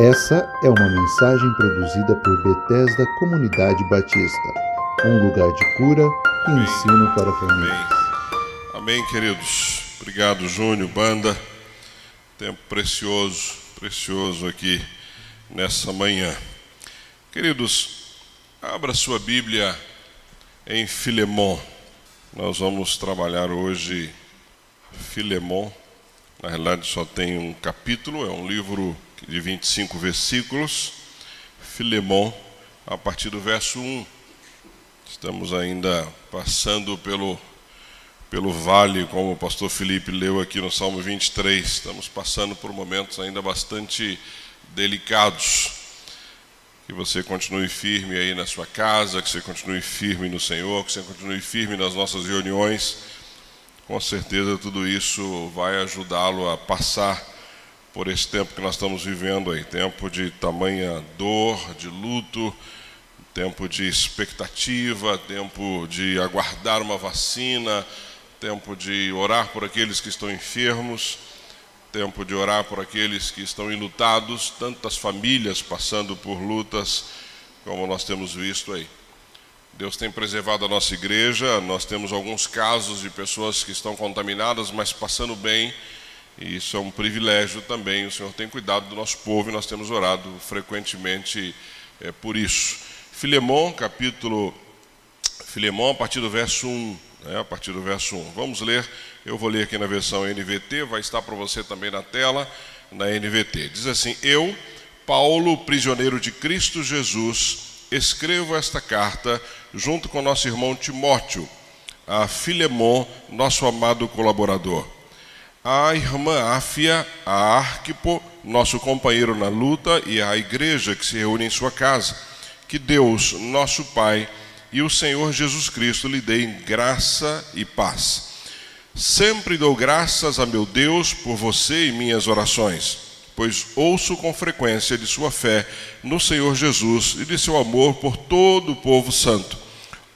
Essa é uma mensagem produzida por Bethesda Comunidade Batista, um lugar de cura e Amém. ensino para famílias. Amém, queridos. Obrigado, Júnior, banda. Tempo precioso, precioso aqui nessa manhã. Queridos, abra sua Bíblia em Filemon. Nós vamos trabalhar hoje Filemon. Na realidade, só tem um capítulo, é um livro de 25 versículos. Filemon, a partir do verso 1. Estamos ainda passando pelo pelo vale, como o pastor Felipe leu aqui no Salmo 23. Estamos passando por momentos ainda bastante delicados. Que você continue firme aí na sua casa, que você continue firme no Senhor, que você continue firme nas nossas reuniões. Com certeza tudo isso vai ajudá-lo a passar por esse tempo que nós estamos vivendo aí, tempo de tamanha dor, de luto, tempo de expectativa, tempo de aguardar uma vacina, tempo de orar por aqueles que estão enfermos, tempo de orar por aqueles que estão enlutados, tantas famílias passando por lutas como nós temos visto aí. Deus tem preservado a nossa igreja, nós temos alguns casos de pessoas que estão contaminadas, mas passando bem, e isso é um privilégio também. O Senhor tem cuidado do nosso povo e nós temos orado frequentemente é, por isso. Filemão, capítulo Filemão, a partir do verso 1 né, a partir do verso 1. Vamos ler, eu vou ler aqui na versão NVT, vai estar para você também na tela, na NVT. Diz assim: Eu, Paulo, prisioneiro de Cristo Jesus, escrevo esta carta junto com nosso irmão Timóteo, a Filemon, nosso amado colaborador. A irmã Áfia, a Arquipo, nosso companheiro na luta, e a igreja que se reúne em sua casa. Que Deus, nosso Pai, e o Senhor Jesus Cristo lhe dê graça e paz. Sempre dou graças a meu Deus por você e minhas orações, pois ouço com frequência de sua fé no Senhor Jesus e de seu amor por todo o povo santo.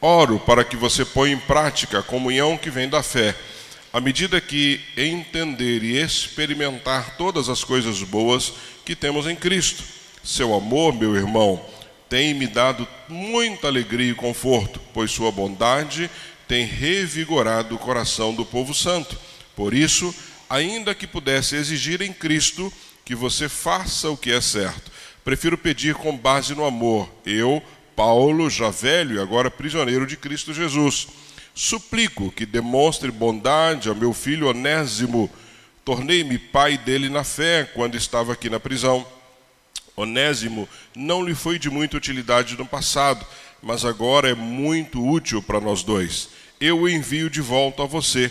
Oro para que você ponha em prática a comunhão que vem da fé, à medida que entender e experimentar todas as coisas boas que temos em Cristo. Seu amor, meu irmão, tem me dado muita alegria e conforto, pois sua bondade tem revigorado o coração do povo santo. Por isso, ainda que pudesse exigir em Cristo que você faça o que é certo, prefiro pedir com base no amor. Eu, Paulo, já velho e agora prisioneiro de Cristo Jesus, suplico que demonstre bondade ao meu filho Onésimo. Tornei-me pai dele na fé quando estava aqui na prisão. Onésimo não lhe foi de muita utilidade no passado, mas agora é muito útil para nós dois. Eu o envio de volta a você,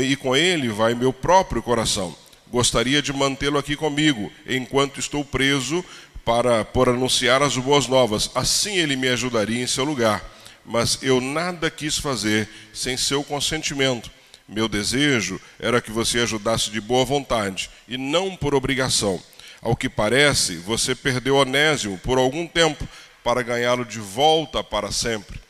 e com ele vai meu próprio coração. Gostaria de mantê-lo aqui comigo, enquanto estou preso, para por anunciar as boas novas. Assim ele me ajudaria em seu lugar. Mas eu nada quis fazer sem seu consentimento. Meu desejo era que você ajudasse de boa vontade e não por obrigação. Ao que parece, você perdeu Onésimo por algum tempo para ganhá-lo de volta para sempre.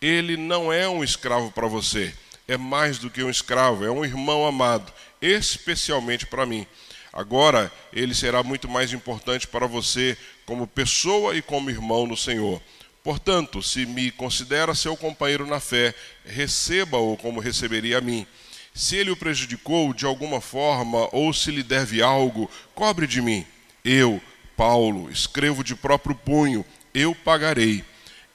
Ele não é um escravo para você, é mais do que um escravo, é um irmão amado, especialmente para mim. Agora, ele será muito mais importante para você como pessoa e como irmão no Senhor. Portanto, se me considera seu companheiro na fé, receba-o como receberia a mim. Se ele o prejudicou de alguma forma ou se lhe deve algo, cobre de mim. Eu, Paulo, escrevo de próprio punho, eu pagarei.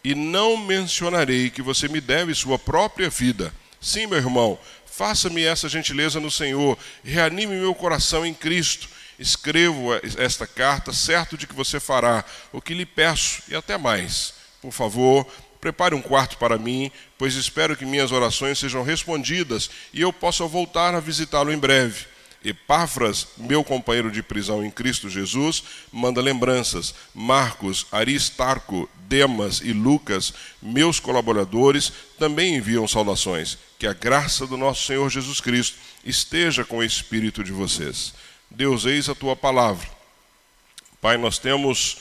E não mencionarei que você me deve sua própria vida. Sim, meu irmão, faça-me essa gentileza no Senhor, reanime meu coração em Cristo. Escrevo esta carta, certo de que você fará o que lhe peço e até mais. Por favor, prepare um quarto para mim, pois espero que minhas orações sejam respondidas e eu possa voltar a visitá-lo em breve. Epáfras, meu companheiro de prisão em Cristo Jesus, manda lembranças. Marcos, Aristarco, Demas e Lucas, meus colaboradores, também enviam saudações. Que a graça do nosso Senhor Jesus Cristo esteja com o espírito de vocês. Deus, eis a tua palavra. Pai, nós temos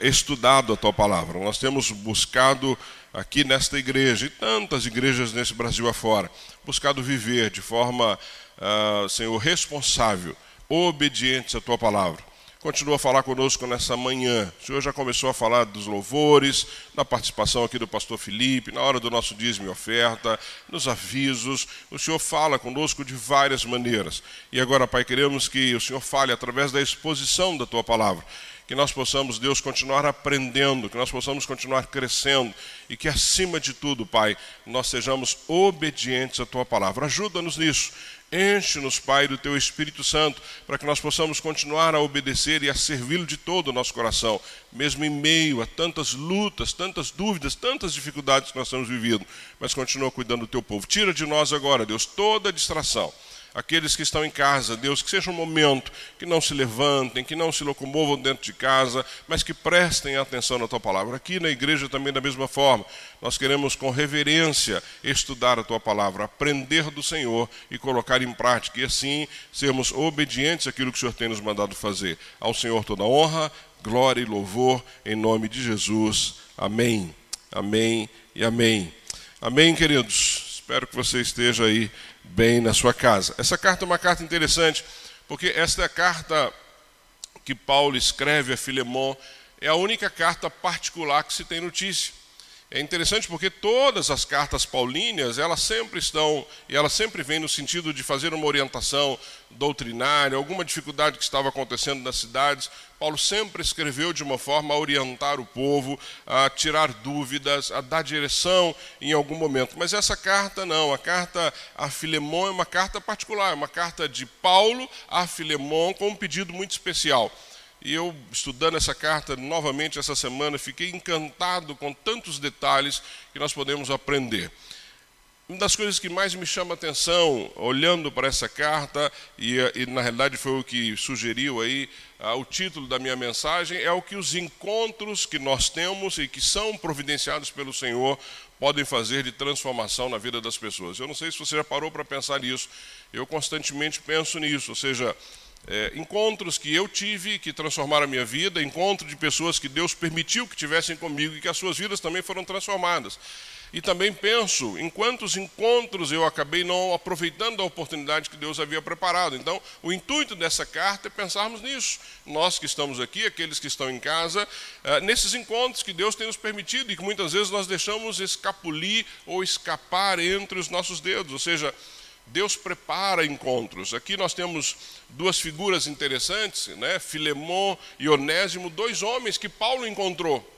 estudado a tua palavra, nós temos buscado aqui nesta igreja e tantas igrejas nesse Brasil afora, buscado viver de forma uh, Senhor, responsável, obedientes à tua palavra. continua a falar conosco nessa manhã. O Senhor já começou a falar dos louvores, da participação aqui do pastor Felipe, na hora do nosso dízimo e oferta, nos avisos. O Senhor fala conosco de várias maneiras. E agora, Pai, queremos que o Senhor fale através da exposição da tua palavra que nós possamos, Deus, continuar aprendendo, que nós possamos continuar crescendo e que, acima de tudo, Pai, nós sejamos obedientes à Tua palavra. Ajuda-nos nisso. Enche-nos, Pai, do Teu Espírito Santo, para que nós possamos continuar a obedecer e a servi-lo de todo o nosso coração, mesmo em meio a tantas lutas, tantas dúvidas, tantas dificuldades que nós temos vivido. Mas continua cuidando do Teu povo. Tira de nós agora, Deus, toda a distração aqueles que estão em casa, Deus, que seja um momento que não se levantem, que não se locomovam dentro de casa, mas que prestem atenção na tua palavra. Aqui na igreja também da mesma forma, nós queremos com reverência estudar a tua palavra, aprender do Senhor e colocar em prática, e assim sermos obedientes àquilo que o Senhor tem nos mandado fazer. Ao Senhor toda honra, glória e louvor, em nome de Jesus. Amém. Amém e amém. Amém, queridos. Espero que você esteja aí bem na sua casa. Essa carta é uma carta interessante, porque esta é a carta que Paulo escreve a Filemon, é a única carta particular que se tem notícia. É interessante porque todas as cartas paulíneas, elas sempre estão, e elas sempre vêm no sentido de fazer uma orientação doutrinária, alguma dificuldade que estava acontecendo nas cidades. Paulo sempre escreveu de uma forma a orientar o povo, a tirar dúvidas, a dar direção em algum momento. Mas essa carta não, a carta a Filemon é uma carta particular, é uma carta de Paulo a Filemon com um pedido muito especial. E eu, estudando essa carta novamente essa semana, fiquei encantado com tantos detalhes que nós podemos aprender. Uma das coisas que mais me chama a atenção, olhando para essa carta, e, e na realidade foi o que sugeriu aí ah, o título da minha mensagem, é o que os encontros que nós temos e que são providenciados pelo Senhor podem fazer de transformação na vida das pessoas. Eu não sei se você já parou para pensar nisso, eu constantemente penso nisso, ou seja, é, encontros que eu tive que transformaram a minha vida, encontro de pessoas que Deus permitiu que tivessem comigo e que as suas vidas também foram transformadas. E também penso em quantos encontros eu acabei não aproveitando a oportunidade que Deus havia preparado. Então, o intuito dessa carta é pensarmos nisso. Nós que estamos aqui, aqueles que estão em casa, é, nesses encontros que Deus tem nos permitido e que muitas vezes nós deixamos escapulir ou escapar entre os nossos dedos. Ou seja, Deus prepara encontros. Aqui nós temos duas figuras interessantes, né? Filemon e Onésimo, dois homens que Paulo encontrou.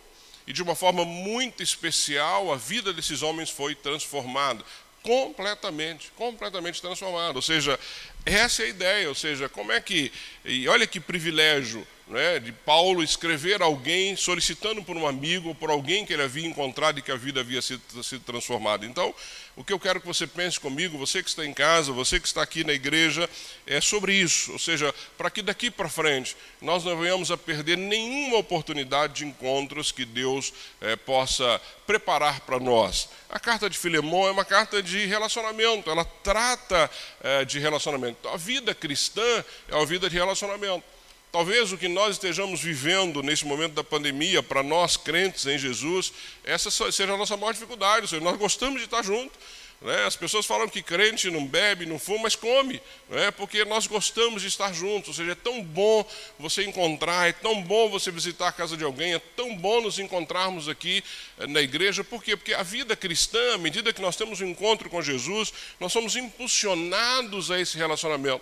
E de uma forma muito especial, a vida desses homens foi transformada completamente, completamente transformada. Ou seja, essa é a ideia, ou seja, como é que e olha que privilégio né, de Paulo escrever alguém solicitando por um amigo ou por alguém que ele havia encontrado e que a vida havia sido, sido transformada. Então, o que eu quero que você pense comigo, você que está em casa, você que está aqui na igreja, é sobre isso. Ou seja, para que daqui para frente nós não venhamos a perder nenhuma oportunidade de encontros que Deus é, possa preparar para nós. A carta de Filemão é uma carta de relacionamento, ela trata é, de relacionamento. A vida cristã é uma vida de relacionamento. Talvez o que nós estejamos vivendo nesse momento da pandemia, para nós crentes em Jesus, essa seja a nossa maior dificuldade. Seja, nós gostamos de estar juntos. Né? As pessoas falam que crente não bebe, não fuma, mas come, né? porque nós gostamos de estar juntos. Ou seja, é tão bom você encontrar, é tão bom você visitar a casa de alguém, é tão bom nos encontrarmos aqui eh, na igreja. Por quê? Porque a vida cristã, à medida que nós temos um encontro com Jesus, nós somos impulsionados a esse relacionamento.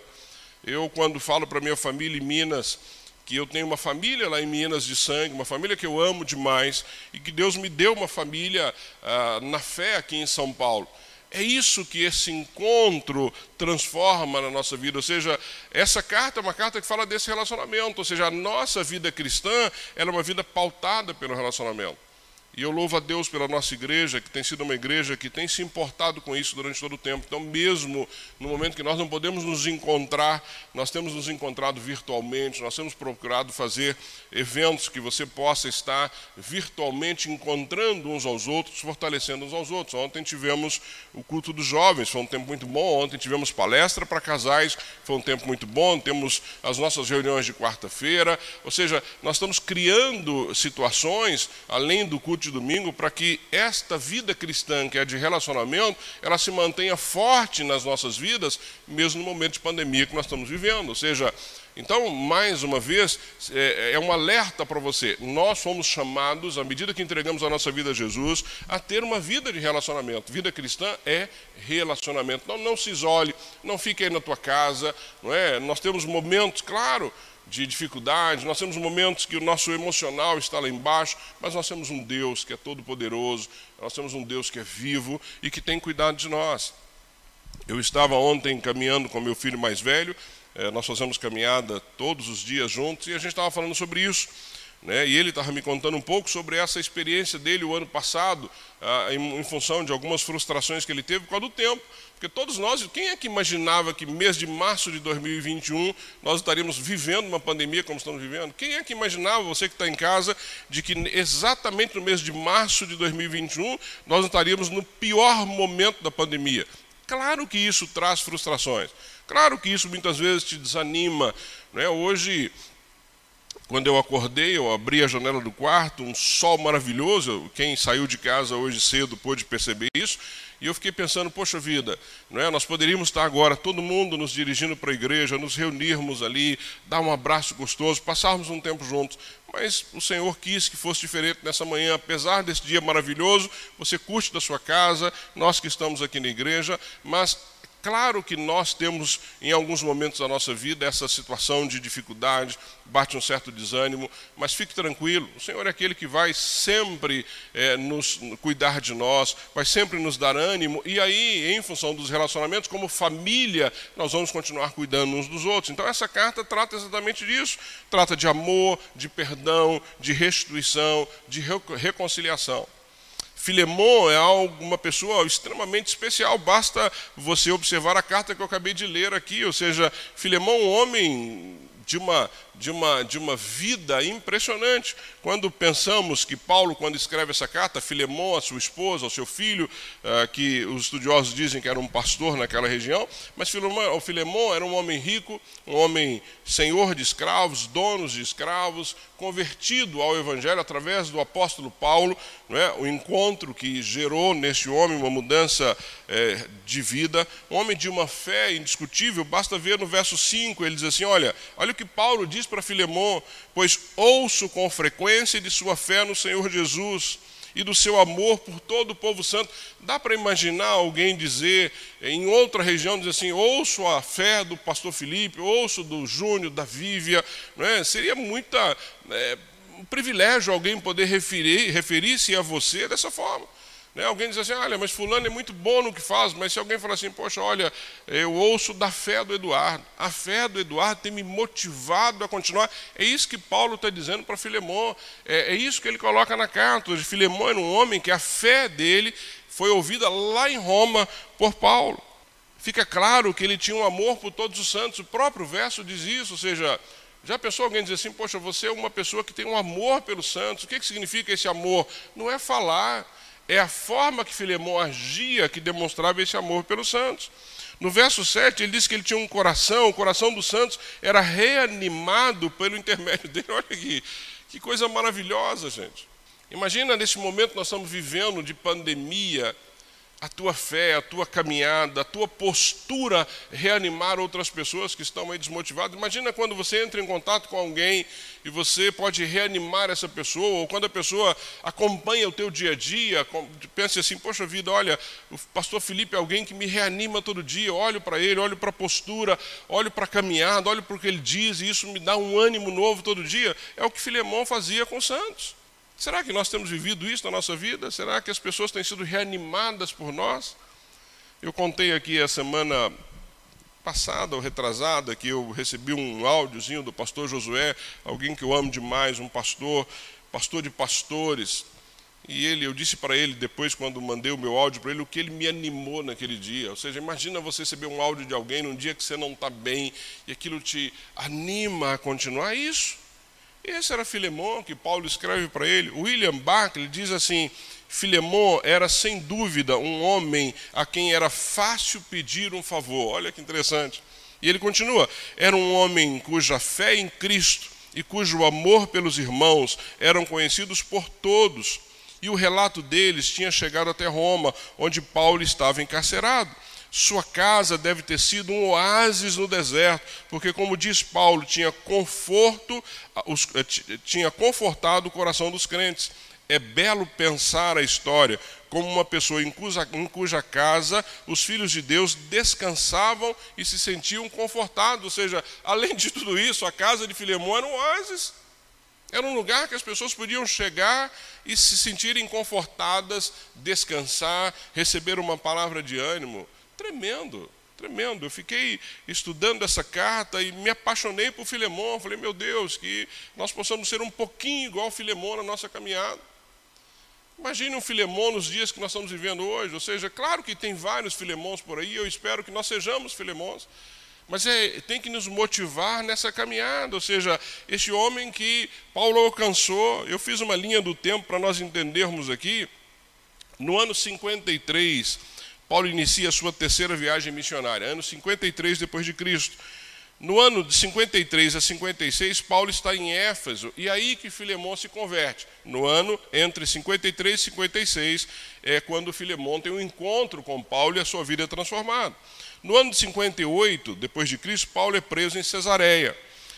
Eu, quando falo para minha família em Minas, que eu tenho uma família lá em Minas de sangue, uma família que eu amo demais, e que Deus me deu uma família ah, na fé aqui em São Paulo. É isso que esse encontro transforma na nossa vida. Ou seja, essa carta é uma carta que fala desse relacionamento. Ou seja, a nossa vida cristã é uma vida pautada pelo relacionamento. E eu louvo a Deus pela nossa igreja, que tem sido uma igreja que tem se importado com isso durante todo o tempo. Então, mesmo no momento que nós não podemos nos encontrar, nós temos nos encontrado virtualmente, nós temos procurado fazer eventos que você possa estar virtualmente encontrando uns aos outros, fortalecendo uns aos outros. Ontem tivemos o culto dos jovens, foi um tempo muito bom. Ontem tivemos palestra para casais, foi um tempo muito bom. Temos as nossas reuniões de quarta-feira. Ou seja, nós estamos criando situações, além do culto de domingo para que esta vida cristã, que é de relacionamento, ela se mantenha forte nas nossas vidas, mesmo no momento de pandemia que nós estamos vivendo. Ou seja, Então, mais uma vez, é, é um alerta para você. Nós fomos chamados, à medida que entregamos a nossa vida a Jesus, a ter uma vida de relacionamento. Vida cristã é relacionamento. Não se isole, não fique aí na tua casa. Não é? Nós temos momentos, claro, de dificuldades, nós temos momentos que o nosso emocional está lá embaixo, mas nós temos um Deus que é todo-poderoso, nós temos um Deus que é vivo e que tem cuidado de nós. Eu estava ontem caminhando com meu filho mais velho, eh, nós fazemos caminhada todos os dias juntos e a gente estava falando sobre isso. Né? E ele estava me contando um pouco sobre essa experiência dele o ano passado, ah, em, em, função de algumas frustrações que ele teve por causa do tempo. Porque todos nós, quem é que imaginava que mês de março de 2021 nós estaríamos vivendo uma pandemia como estamos vivendo? Quem é que imaginava, você que está em casa, de que exatamente no mês de março de 2021 nós estaríamos no pior momento da pandemia? Claro que isso traz frustrações. Claro que isso muitas vezes te desanima. Né? Hoje quando eu acordei, eu abri a janela do quarto, um sol maravilhoso. Quem saiu de casa hoje cedo pôde perceber isso. E eu fiquei pensando, poxa vida, não é? nós poderíamos estar agora, todo mundo nos dirigindo para a igreja, nos reunirmos ali, dar um abraço gostoso, passarmos um tempo juntos. Mas o Senhor quis que fosse diferente nessa manhã, apesar desse dia maravilhoso, você curte da sua casa, nós que estamos aqui na igreja, mas Claro que nós temos, em alguns momentos da nossa vida, essa situação de dificuldade, bate um certo desânimo, mas fique tranquilo, o Senhor é aquele que vai sempre é, nos cuidar de nós, vai sempre nos dar ânimo, e aí, em função dos relacionamentos, como família, nós vamos continuar cuidando uns dos outros. Então, essa carta trata exatamente disso: trata de amor, de perdão, de restituição, de reconciliação. Filemon é uma pessoa extremamente especial, basta você observar a carta que eu acabei de ler aqui, ou seja, Filemon, um homem de uma, de, uma, de uma vida impressionante. Quando pensamos que Paulo, quando escreve essa carta, Filemão, a sua esposa, ao seu filho, uh, que os estudiosos dizem que era um pastor naquela região, mas Filemão, Filemão era um homem rico, um homem senhor de escravos, donos de escravos, convertido ao Evangelho através do apóstolo Paulo, não é? o encontro que gerou neste homem uma mudança é, de vida, um homem de uma fé indiscutível, basta ver no verso 5, ele diz assim: olha, olha o que Paulo diz para Filemon: Pois ouço com frequência de sua fé no Senhor Jesus e do seu amor por todo o povo santo. Dá para imaginar alguém dizer, em outra região, dizer assim: ouço a fé do pastor Felipe, ouço do Júnior, da Vívia. Não é? Seria muita. É, um privilégio alguém poder referir-se referir a você dessa forma. Né? Alguém diz assim, olha, mas fulano é muito bom no que faz, mas se alguém falar assim, poxa, olha, eu ouço da fé do Eduardo, a fé do Eduardo tem me motivado a continuar. É isso que Paulo está dizendo para Filemão, é, é, isso que ele coloca na carta. Filemão era um homem que a fé dele foi ouvida lá em Roma por Paulo. Fica claro que ele tinha um amor por todos os santos, o próprio verso diz isso, ou seja, já pensou alguém dizer assim, poxa, você é uma pessoa que tem um amor pelos santos, o que, que significa esse amor? Não é falar, é a forma que Filemão agia que demonstrava esse amor pelos santos. No verso 7, ele diz que ele tinha um coração, o coração dos santos era reanimado pelo intermédio dele. Olha que, que coisa maravilhosa, gente. Imagina nesse momento nós estamos vivendo de pandemia, a tua fé, a tua caminhada, a tua postura reanimar outras pessoas que estão aí desmotivadas. Imagina quando você entra em contato com alguém e você pode reanimar essa pessoa, ou quando a pessoa acompanha o teu dia a dia, pense assim, poxa vida, olha, o pastor Felipe é alguém que me reanima todo dia, olho para ele, olho para a postura, olho para a caminhada, olho para o que ele diz, e isso me dá um ânimo novo todo dia. É o que Filemão fazia com os santos. Será que nós temos vivido isso na nossa vida? Será que as pessoas têm sido reanimadas por nós? Eu contei aqui a semana passada ou retrasada que eu recebi um áudiozinho do pastor Josué, alguém que eu amo demais, um pastor, pastor de pastores. E ele, eu disse para ele depois, quando mandei o meu áudio para ele, o que ele me animou naquele dia. Ou seja, imagina você receber um áudio de alguém num dia que você não está bem e aquilo te anima a continuar. Isso. Esse era Filemão que Paulo escreve para ele. William Barclay diz assim: Filemão era sem dúvida um homem a quem era fácil pedir um favor. Olha que interessante. E ele continua: era um homem cuja fé em Cristo e cujo amor pelos irmãos eram conhecidos por todos. E o relato deles tinha chegado até Roma, onde Paulo estava encarcerado. Sua casa deve ter sido um oásis no deserto, porque, como diz Paulo, tinha conforto, eh, tinha confortado o coração dos crentes. É belo pensar a história como uma pessoa em cuja, em cuja, casa os filhos de Deus descansavam e se sentiam confortados. Ou seja, além de tudo isso, a casa de Filemão era um oásis. Era um lugar que as pessoas podiam chegar e se sentirem confortadas, descansar, receber uma palavra de ânimo. Tremendo, tremendo. Eu fiquei estudando essa carta e me apaixonei por Filemão. Falei, meu Deus, que nós possamos ser um pouquinho igual Filemão na nossa caminhada. Imagine um Filemão nos dias que nós estamos vivendo hoje. Ou seja, claro que tem vários Filemões por aí, eu espero que nós sejamos Filemões. Mas é, tem que nos motivar nessa caminhada, ou seja, este homem que Paulo alcançou, eu fiz uma linha do tempo para nós entendermos aqui. No ano 53, Paulo inicia a sua terceira viagem missionária, ano 53 depois de Cristo. No ano de 53 a 56, Paulo está em Éfeso, e aí que Filemão se converte. No ano entre 53 e 56 é quando Filemão tem um encontro com Paulo e a sua vida é transformada. No ano de 58 depois de Cristo, Paulo é preso em Cesareia.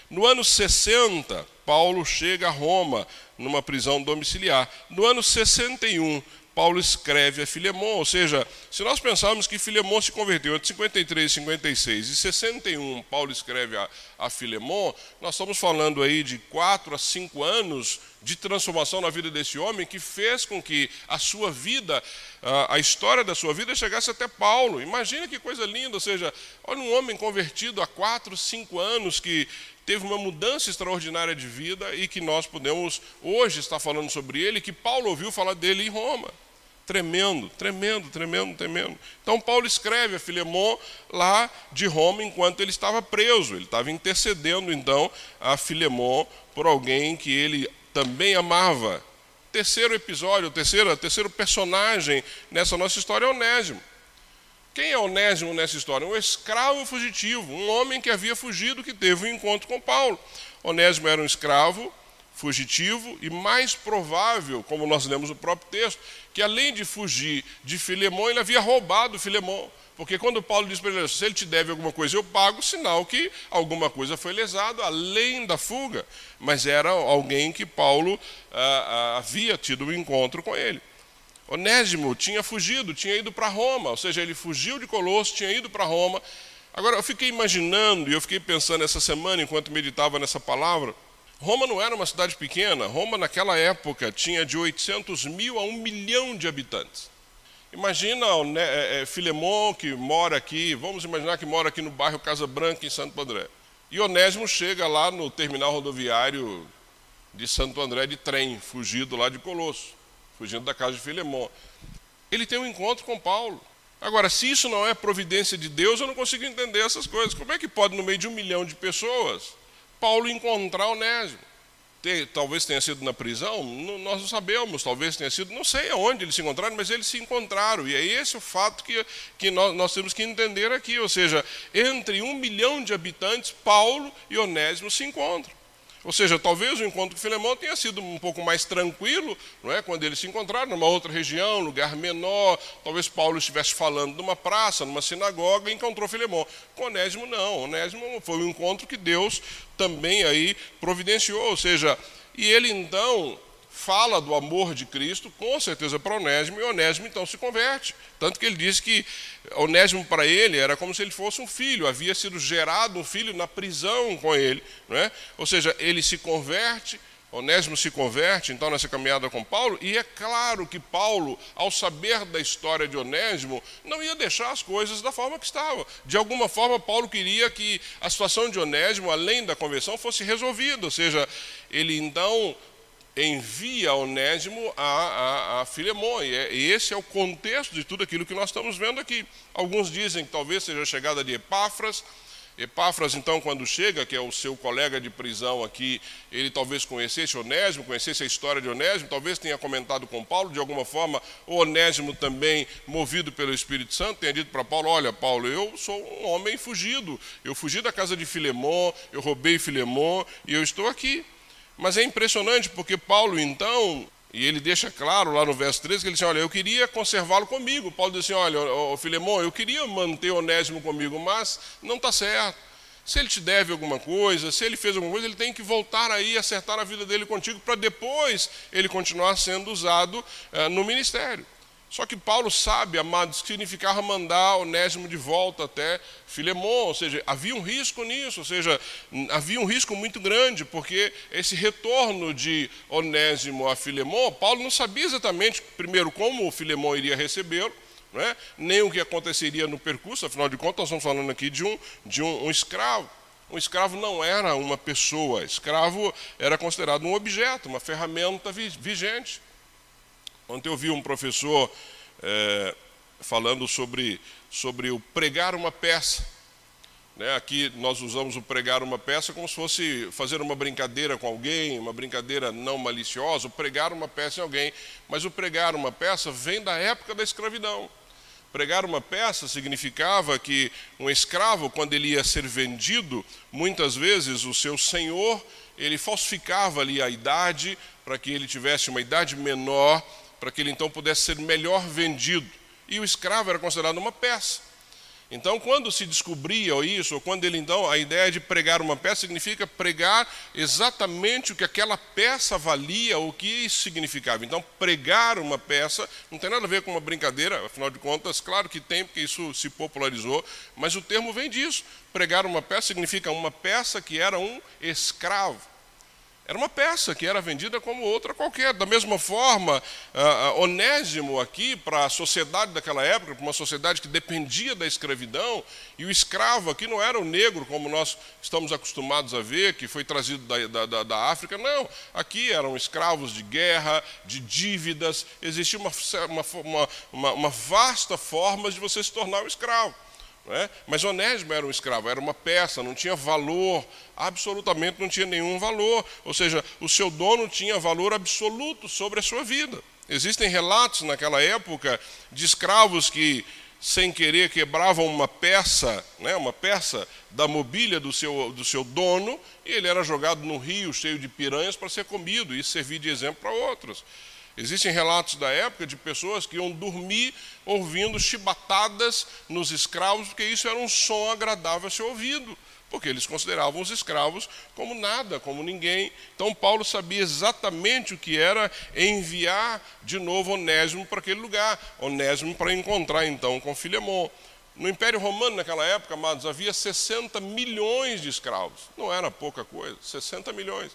No ano 60, Paulo chega a Roma, numa prisão domiciliar. No ano 61, Paulo escreve a Filemon, ou seja, se nós pensarmos que Filemon se converteu entre 53, 56 e 61, Paulo escreve a, a Filemon, nós estamos falando aí de 4 a 5 anos de transformação na vida desse homem que fez com que a sua vida, a, a história da sua vida chegasse até Paulo. Imagina que coisa linda, ou seja, olha um homem convertido há 4, 5 anos que teve uma mudança extraordinária de vida e que nós podemos hoje estar falando sobre ele, que Paulo ouviu falar dele em Roma. Tremendo, tremendo, tremendo, tremendo. Então Paulo escreve a Filemon lá de Roma enquanto ele estava preso. Ele estava intercedendo então a Filemon por alguém que ele também amava. Terceiro episódio, terceiro, terceiro personagem nessa nossa história é Onésimo. Quem é Onésimo nessa história? Um escravo fugitivo, um homem que havia fugido, que teve um encontro com Paulo. Onésimo era um escravo fugitivo e mais provável, como nós lemos no próprio texto, que além de fugir de Filemão, ele havia roubado Filemão. Porque quando Paulo diz para ele, se ele te deve alguma coisa, eu pago, sinal que alguma coisa foi lesado, além da fuga. Mas era alguém que Paulo ah, ah, havia tido um encontro com ele. Onésimo tinha fugido, tinha ido para Roma, ou seja, ele fugiu de Colosso, tinha ido para Roma. Agora, eu fiquei imaginando, e eu fiquei pensando essa semana, enquanto meditava nessa palavra, Roma não era uma cidade pequena, Roma naquela época tinha de 800 mil a um milhão de habitantes. Imagina o né, é, é, Filemon que mora aqui, vamos imaginar que mora aqui no bairro Casa Branca, em Santo André. E Onésimo chega lá no terminal rodoviário de Santo André de trem, fugido lá de Colosso, fugindo da casa de Filemon. Ele tem um encontro com Paulo. Agora, se isso não é providência de Deus, eu não consigo entender essas coisas. Como é que pode, no meio de um milhão de pessoas, Paulo encontrar Onésimo. Talvez tenha sido na prisão, nós não sabemos, talvez tenha sido, não sei aonde eles se encontraram, mas eles se encontraram. E é esse o fato que, que nós, nós temos que entender aqui. Ou seja, entre um milhão de habitantes, Paulo e Onésimo se encontram. Ou seja, talvez o encontro com Filemão tenha sido um pouco mais tranquilo, não é? quando eles se encontraram numa outra região, lugar menor. Talvez Paulo estivesse falando numa praça, numa sinagoga, e encontrou Filemão. Com Onésimo, não. Onésimo foi um encontro que Deus também aí providenciou. Ou seja, e ele então fala do amor de Cristo, com certeza para Onésimo, e Onésimo então se converte. Tanto que ele diz que Onésimo para ele era como se ele fosse um filho, havia sido gerado um filho na prisão com ele. Não é? Ou seja, ele se converte, Onésimo se converte então nessa caminhada com Paulo, e é claro que Paulo, ao saber da história de Onésimo, não ia deixar as coisas da forma que estavam. De alguma forma, Paulo queria que a situação de Onésimo, além da conversão, fosse resolvida, ou seja, ele então envia Onésimo a, a, a Filemon. E, é, esse é o contexto de tudo aquilo que nós estamos vendo aqui. Alguns dizem que talvez seja a chegada de Epáfras. Epáfras, então, quando chega, que é o seu colega de prisão aqui, ele talvez conhecesse Onésimo, conhecesse a história de Onésimo, talvez tenha comentado com Paulo, de alguma forma, o Onésimo também, movido pelo Espírito Santo, tenha dito para Paulo: Olha, Paulo, eu sou um homem fugido, eu fugi da casa de Filemon, eu roubei Filemon e eu estou aqui. Mas é impressionante porque Paulo, então, E ele deixa claro lá no verso 13 que ele diz: Olha, eu queria conservá-lo comigo. Paulo diz assim: Olha, Filemão, eu queria manter Onésimo comigo, mas não está certo. Se ele te deve alguma coisa, se ele fez alguma coisa, ele tem que voltar aí e acertar a vida dele contigo para depois ele continuar sendo usado uh, no ministério. Só que Paulo sabe, amados, que significava mandar Onésimo de volta até Filemon, ou seja, havia um risco nisso, ou seja, havia um risco muito grande, porque esse retorno de Onésimo a Filemon, Paulo não sabia exatamente, primeiro, como o Filemon iria recebê-lo, é? nem o que aconteceria no percurso, afinal de contas, nós estamos falando aqui de um, de um, um escravo. Um escravo não era uma pessoa, escravo era considerado um objeto, uma ferramenta vigente. Ontem eu vi um professor é, falando sobre, sobre o pregar uma peça. Né? Aqui nós usamos o pregar uma peça como se fosse fazer uma brincadeira com alguém, uma brincadeira não maliciosa, pregar uma peça em alguém. Mas o pregar uma peça vem da época da escravidão. Pregar uma peça significava que um escravo, quando ele ia ser vendido, muitas vezes o seu senhor, ele falsificava ali a idade para que ele tivesse uma idade menor para que ele então pudesse ser melhor vendido. E o escravo era considerado uma peça. Então, quando se descobria isso, ou quando ele então, a ideia de pregar uma peça significa pregar exatamente o que aquela peça valia, o que isso significava. Então, pregar uma peça não tem nada a ver com uma brincadeira, afinal de contas, claro que tem, porque isso se popularizou, mas o termo vem disso. Pregar uma peça significa uma peça que era um escravo. Era uma peça que era vendida como outra qualquer. Da mesma forma, uh, Onésimo aqui, para a sociedade daquela época, para uma sociedade que dependia da escravidão, e o escravo aqui não era o negro, como nós estamos acostumados a ver, que foi trazido da, da, da África. Não, aqui eram escravos de guerra, de dívidas. Existia uma, uma, uma, uma vasta forma de você se tornar um escravo. É? Mas Onésimo era um escravo, era uma peça, não tinha valor, absolutamente não tinha nenhum valor. Ou seja, o seu dono tinha valor absoluto sobre a sua vida. Existem relatos naquela época de escravos que, sem querer, quebravam uma peça, né, uma peça da mobília do seu, do seu dono, e ele era jogado no rio cheio de piranhas para ser comido e servir de exemplo para outros. Existem relatos da época de pessoas que iam dormir ouvindo chibatadas nos escravos, porque isso era um som agradável a ser ouvido, porque eles consideravam os escravos como nada, como ninguém. Então Paulo sabia exatamente o que era enviar de novo Onésimo para aquele lugar, Onésimo para encontrar então com Filemon. No Império Romano, naquela época, amados, havia 60 milhões de escravos. Não era pouca coisa, 60 milhões.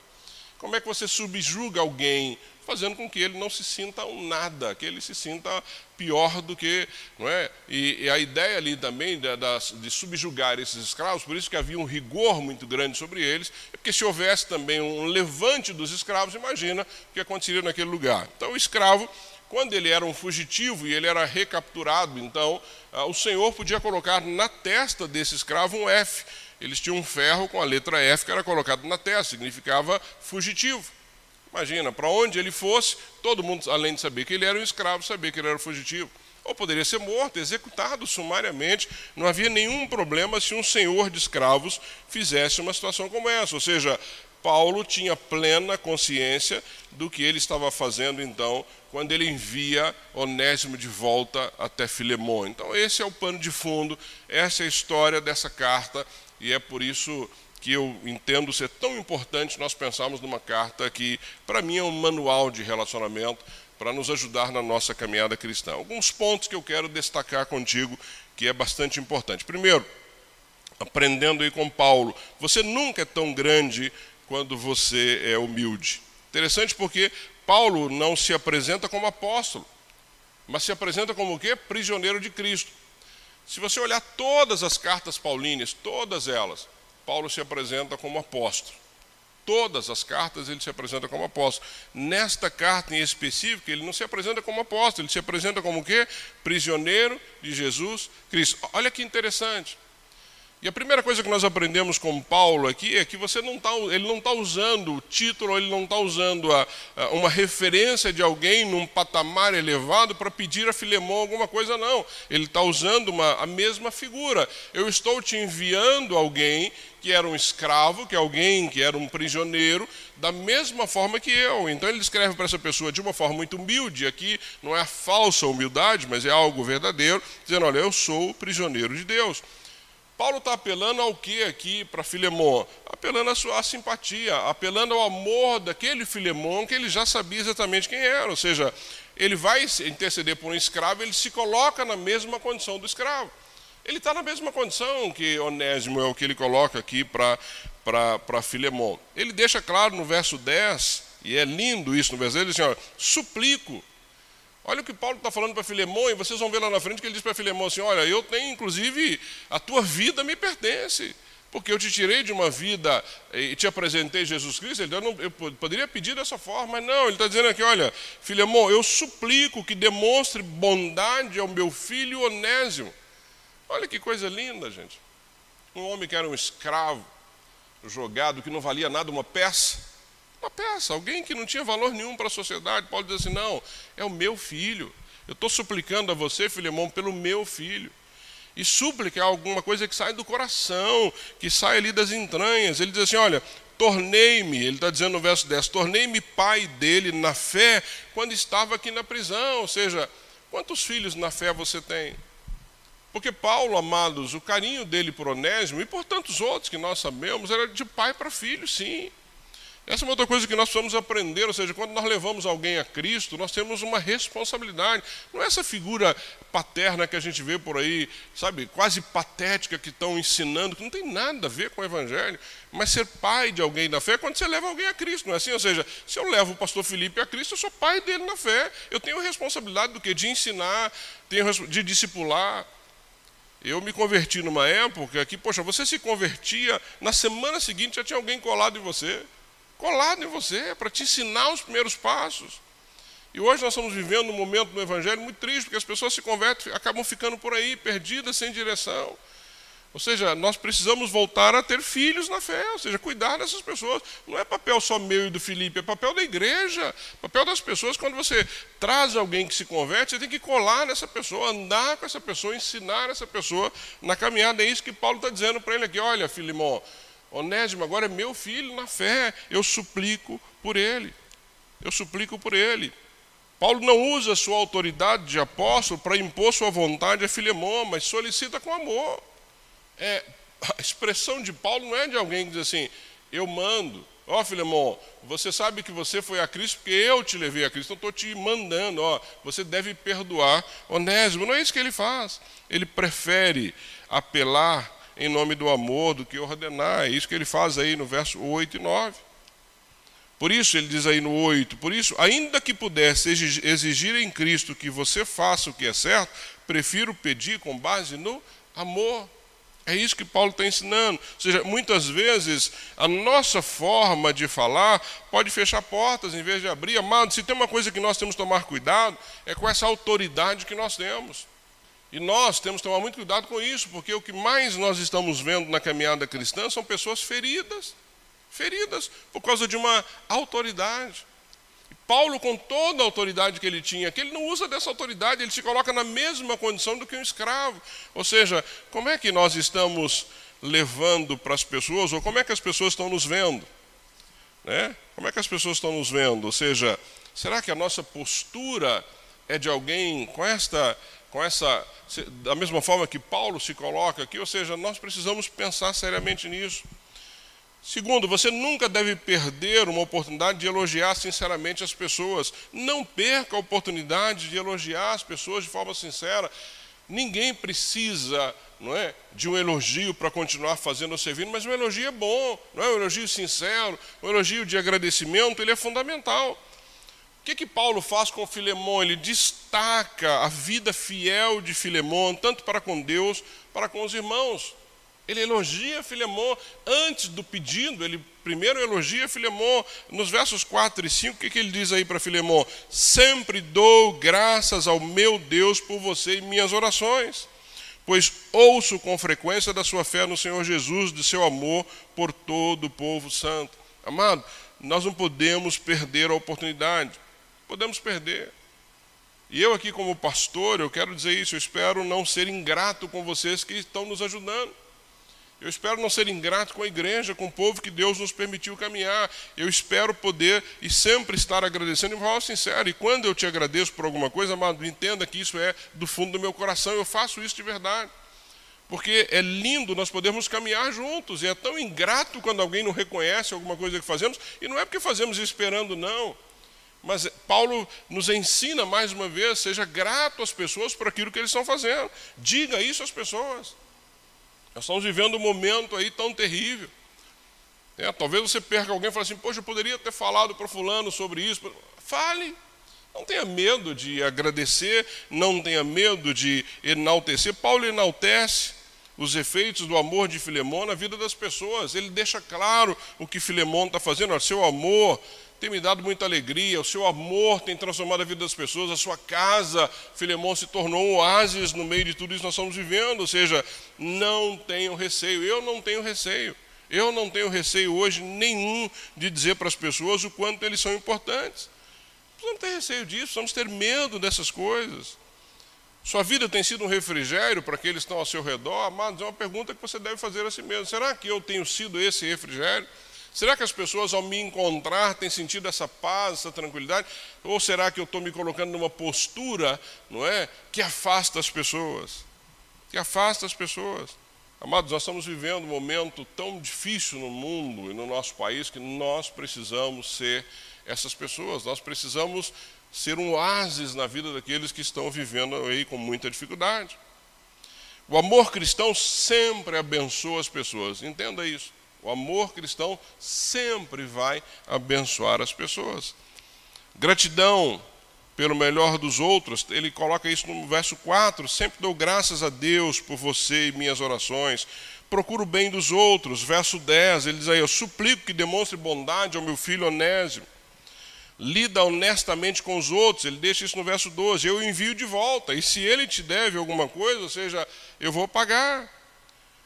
Como é que você subjuga alguém fazendo com que ele não se sinta um nada, que ele se sinta pior do que. Não é? e, e a ideia ali também de, subjugar esses escravos, por isso que havia um rigor muito grande sobre eles, é porque se houvesse também um levante dos escravos, imagina o que aconteceria naquele lugar. Então o escravo quando ele era um fugitivo e ele era recapturado, então ah, o Senhor podia colocar na testa desse escravo um F. Eles tinham um ferro com a letra F que era colocado na testa, significava fugitivo. Imagina, para onde ele fosse, todo mundo, além de saber que ele era um escravo, sabia que ele era fugitivo. Ou poderia ser morto, executado sumariamente. Não havia nenhum problema se um senhor de escravos fizesse uma situação como essa. Ou seja, Paulo tinha plena consciência do que ele estava fazendo então, quando ele envia Onésimo de volta até Filemão. Então, esse é o pano de fundo, essa é a história dessa carta, e é por isso que eu entendo ser tão importante nós pensarmos numa carta que, para mim, é um manual de relacionamento para nos ajudar na nossa caminhada cristã. Alguns pontos que eu quero destacar contigo que é bastante importante. Primeiro, aprendendo aí com Paulo, você nunca é tão grande quando você é humilde. Interessante porque Paulo não se apresenta como apóstolo, mas se apresenta como o quê? Prisioneiro de Cristo. Se você olhar todas as cartas paulíneas, todas elas, Paulo se apresenta como apóstolo. Todas as cartas ele se apresenta como apóstolo. Nesta carta em específico, ele não se apresenta como apóstolo, ele se apresenta como o quê? Prisioneiro de Jesus Cristo. Olha que interessante. E a primeira coisa que nós aprendemos com Paulo aqui é que você não tá, ele não está usando o título, ele não está usando a, a, uma referência de alguém num patamar elevado para pedir a Filemão alguma coisa, não. Ele está usando uma, a mesma figura. Eu estou te enviando alguém que era um escravo, que é alguém que era um prisioneiro, da mesma forma que eu. Então ele escreve para essa pessoa de uma forma muito humilde, aqui não é a falsa humildade, mas é algo verdadeiro, dizendo: olha, eu sou prisioneiro de Deus. Paulo está apelando ao que aqui para Filemão? Apelando à sua simpatia, apelando ao amor daquele Filemão que ele já sabia exatamente quem era. Ou seja, ele vai interceder por um escravo, ele se coloca na mesma condição do escravo. Ele está na mesma condição que Onésimo é o que ele coloca aqui para Filemão. Ele deixa claro no verso 10, e é lindo isso no verso 10, ele diz assim, ó, suplico Olha o que Paulo está falando para Filemão, e vocês vão ver lá na frente que ele diz para Filemão assim: Olha, eu tenho, inclusive, a tua vida me pertence, porque eu te tirei de uma vida e te apresentei Jesus Cristo. Ele, eu, não, eu poderia pedir dessa forma, mas não, ele está dizendo aqui: Olha, Filemão, eu suplico que demonstre bondade ao meu filho Onésimo. Olha que coisa linda, gente. Um homem que era um escravo, jogado, que não valia nada, uma peça uma peça, alguém que não tinha valor nenhum para a sociedade. Paulo diz assim: não, é o meu filho. Eu estou suplicando a você, Filemão, pelo meu filho. E súplica é alguma coisa que sai do coração, que sai ali das entranhas. Ele diz assim: olha, tornei-me, ele está dizendo no verso 10, tornei-me pai dele na fé quando estava aqui na prisão. Ou seja, quantos filhos na fé você tem? Porque Paulo, amados, o carinho dele por Onésimo e por tantos outros que nós sabemos era de pai para filho, sim. Essa é uma outra coisa que nós precisamos aprender, ou seja, quando nós levamos alguém a Cristo, nós temos uma responsabilidade. Não é essa figura paterna que a gente vê por aí, sabe, quase patética que estão ensinando, que não tem nada a ver com o Evangelho. Mas ser pai de alguém na fé é quando você leva alguém a Cristo, não é assim? Ou seja, se eu levo o pastor Felipe a Cristo, eu sou pai dele na fé. Eu tenho responsabilidade do que? De ensinar, tenho de discipular. Eu me converti numa época que, poxa, você se convertia, na semana seguinte já tinha alguém colado em você colado em você, para te ensinar os primeiros passos. E hoje nós estamos vivendo um momento no Evangelho muito triste, porque as pessoas se convertem, acabam ficando por aí, perdidas, sem direção. Ou seja, nós precisamos voltar a ter filhos na fé, ou seja, cuidar dessas pessoas. Não é papel só meu e do Felipe, é papel da igreja, papel das pessoas. Quando você traz alguém que se converte, você tem que colar nessa pessoa, andar com essa pessoa, ensinar essa pessoa na caminhada. É isso que Paulo está dizendo para ele aqui: olha, Filimão, Onésimo agora é meu filho na fé, eu suplico por ele. Eu suplico por ele. Paulo não usa sua autoridade de apóstolo para impor sua vontade a Filemão, mas solicita com amor. É, a expressão de Paulo não é de alguém que diz assim, eu mando. Ó oh, Filemão, você sabe que você foi a Cristo porque eu te levei a Cristo, então estou te mandando, ó, você deve perdoar Onésimo. Não é isso que ele faz. Ele prefere apelar em nome do amor do que ordenar. É isso que ele faz aí no verso 8 e 9. Por isso, ele diz aí no 8: Por isso, ainda que pudesse exigir em Cristo que você faça o que é certo, prefiro pedir com base no amor. É isso que Paulo está ensinando. Ou seja, muitas vezes a nossa forma de falar pode fechar portas em vez de abrir. Amado, se tem uma coisa que nós temos que tomar cuidado, é com essa autoridade que nós temos. E nós temos que tomar muito cuidado com isso, porque o que mais nós estamos vendo na caminhada cristã são pessoas feridas, feridas por causa de uma autoridade. Paulo, com toda a autoridade que ele tinha, que ele não usa dessa autoridade, ele se coloca na mesma condição do que um escravo. Ou seja, como é que nós estamos levando para as pessoas, ou como é que as pessoas estão nos vendo? Né? Como é que as pessoas estão nos vendo? Ou seja, será que a nossa postura é de alguém com esta com essa, da mesma forma que Paulo se coloca aqui, ou seja, nós precisamos pensar seriamente nisso. Segundo, você nunca deve perder uma oportunidade de elogiar sinceramente as pessoas. Não perca a oportunidade de elogiar as pessoas de forma sincera. Ninguém precisa não é, de um elogio para continuar fazendo ou servindo, mas um elogio é bom, não é um elogio sincero, um elogio de agradecimento, ele é fundamental. Que, que Paulo faz com Filemão? Ele destaca a vida fiel de Filemão, tanto para com Deus, para com os irmãos. Ele elogia Filemão antes do pedido, ele primeiro elogia Filemão. Nos versos 4 e 5, o que, que ele diz aí para Filemão? Sempre dou graças ao meu Deus por você em minhas orações pois ouço com frequência da sua fé no Senhor Jesus, de seu amor por todo o povo santo. Amado, nós não podemos perder a oportunidade. Podemos perder. E eu aqui como pastor, eu quero dizer isso, eu espero não ser ingrato com vocês que estão nos ajudando. Eu espero não ser ingrato com a igreja, com o povo que Deus nos permitiu caminhar. Eu espero poder e sempre estar agradecendo de forma sincera. E quando eu te agradeço por alguma coisa, amado, entenda que isso é do fundo do meu coração. Eu faço isso de verdade. Porque é lindo nós podermos caminhar juntos. E é tão ingrato quando alguém não reconhece alguma coisa que fazemos. E não é porque fazemos esperando, não. Mas Paulo nos ensina mais uma vez: seja grato às pessoas por aquilo que eles estão fazendo. Diga isso às pessoas. Nós estamos vivendo um momento aí tão terrível. É, talvez você perca alguém e fale assim, poxa, eu poderia ter falado para fulano sobre isso. Fale. Não tenha medo de agradecer, não tenha medo de enaltecer. Paulo enaltece os efeitos do amor de Filemão na vida das pessoas. Ele deixa claro o que Filemão está fazendo. O seu amor tem me dado muita alegria, o seu amor tem transformado a vida das pessoas, a sua casa, Filemão, se tornou um oásis no meio de tudo isso que nós estamos vivendo. Ou seja, não tenham receio. Eu não tenho receio. Eu não tenho receio hoje nenhum de dizer para as pessoas o quanto eles são importantes. Precisamos ter receio disso, precisamos ter medo dessas coisas. Sua vida tem sido um refrigério para aqueles que estão ao seu redor? Amados, é uma pergunta que você deve fazer a si mesmo. Será que eu tenho sido esse refrigério? Será que as pessoas, ao me encontrar, têm sentido essa paz, essa tranquilidade? Ou será que eu estou me colocando numa postura, não é, que afasta as pessoas? Que afasta as pessoas. Amados, nós estamos vivendo um momento tão difícil no mundo e no nosso país que nós precisamos ser essas pessoas. Nós precisamos ser um oásis na vida daqueles que estão vivendo aí com muita dificuldade. O amor cristão sempre abençoa as pessoas. Entenda isso. O amor cristão sempre vai abençoar as pessoas. Gratidão pelo melhor dos outros, ele coloca isso no verso 4: sempre dou graças a Deus por você e minhas orações. Procuro o bem dos outros. Verso 10, ele diz aí: Eu suplico que demonstre bondade ao meu filho Onésimo. Lida honestamente com os outros, ele deixa isso no verso 12: Eu envio de volta, e se ele te deve alguma coisa, ou seja, eu vou pagar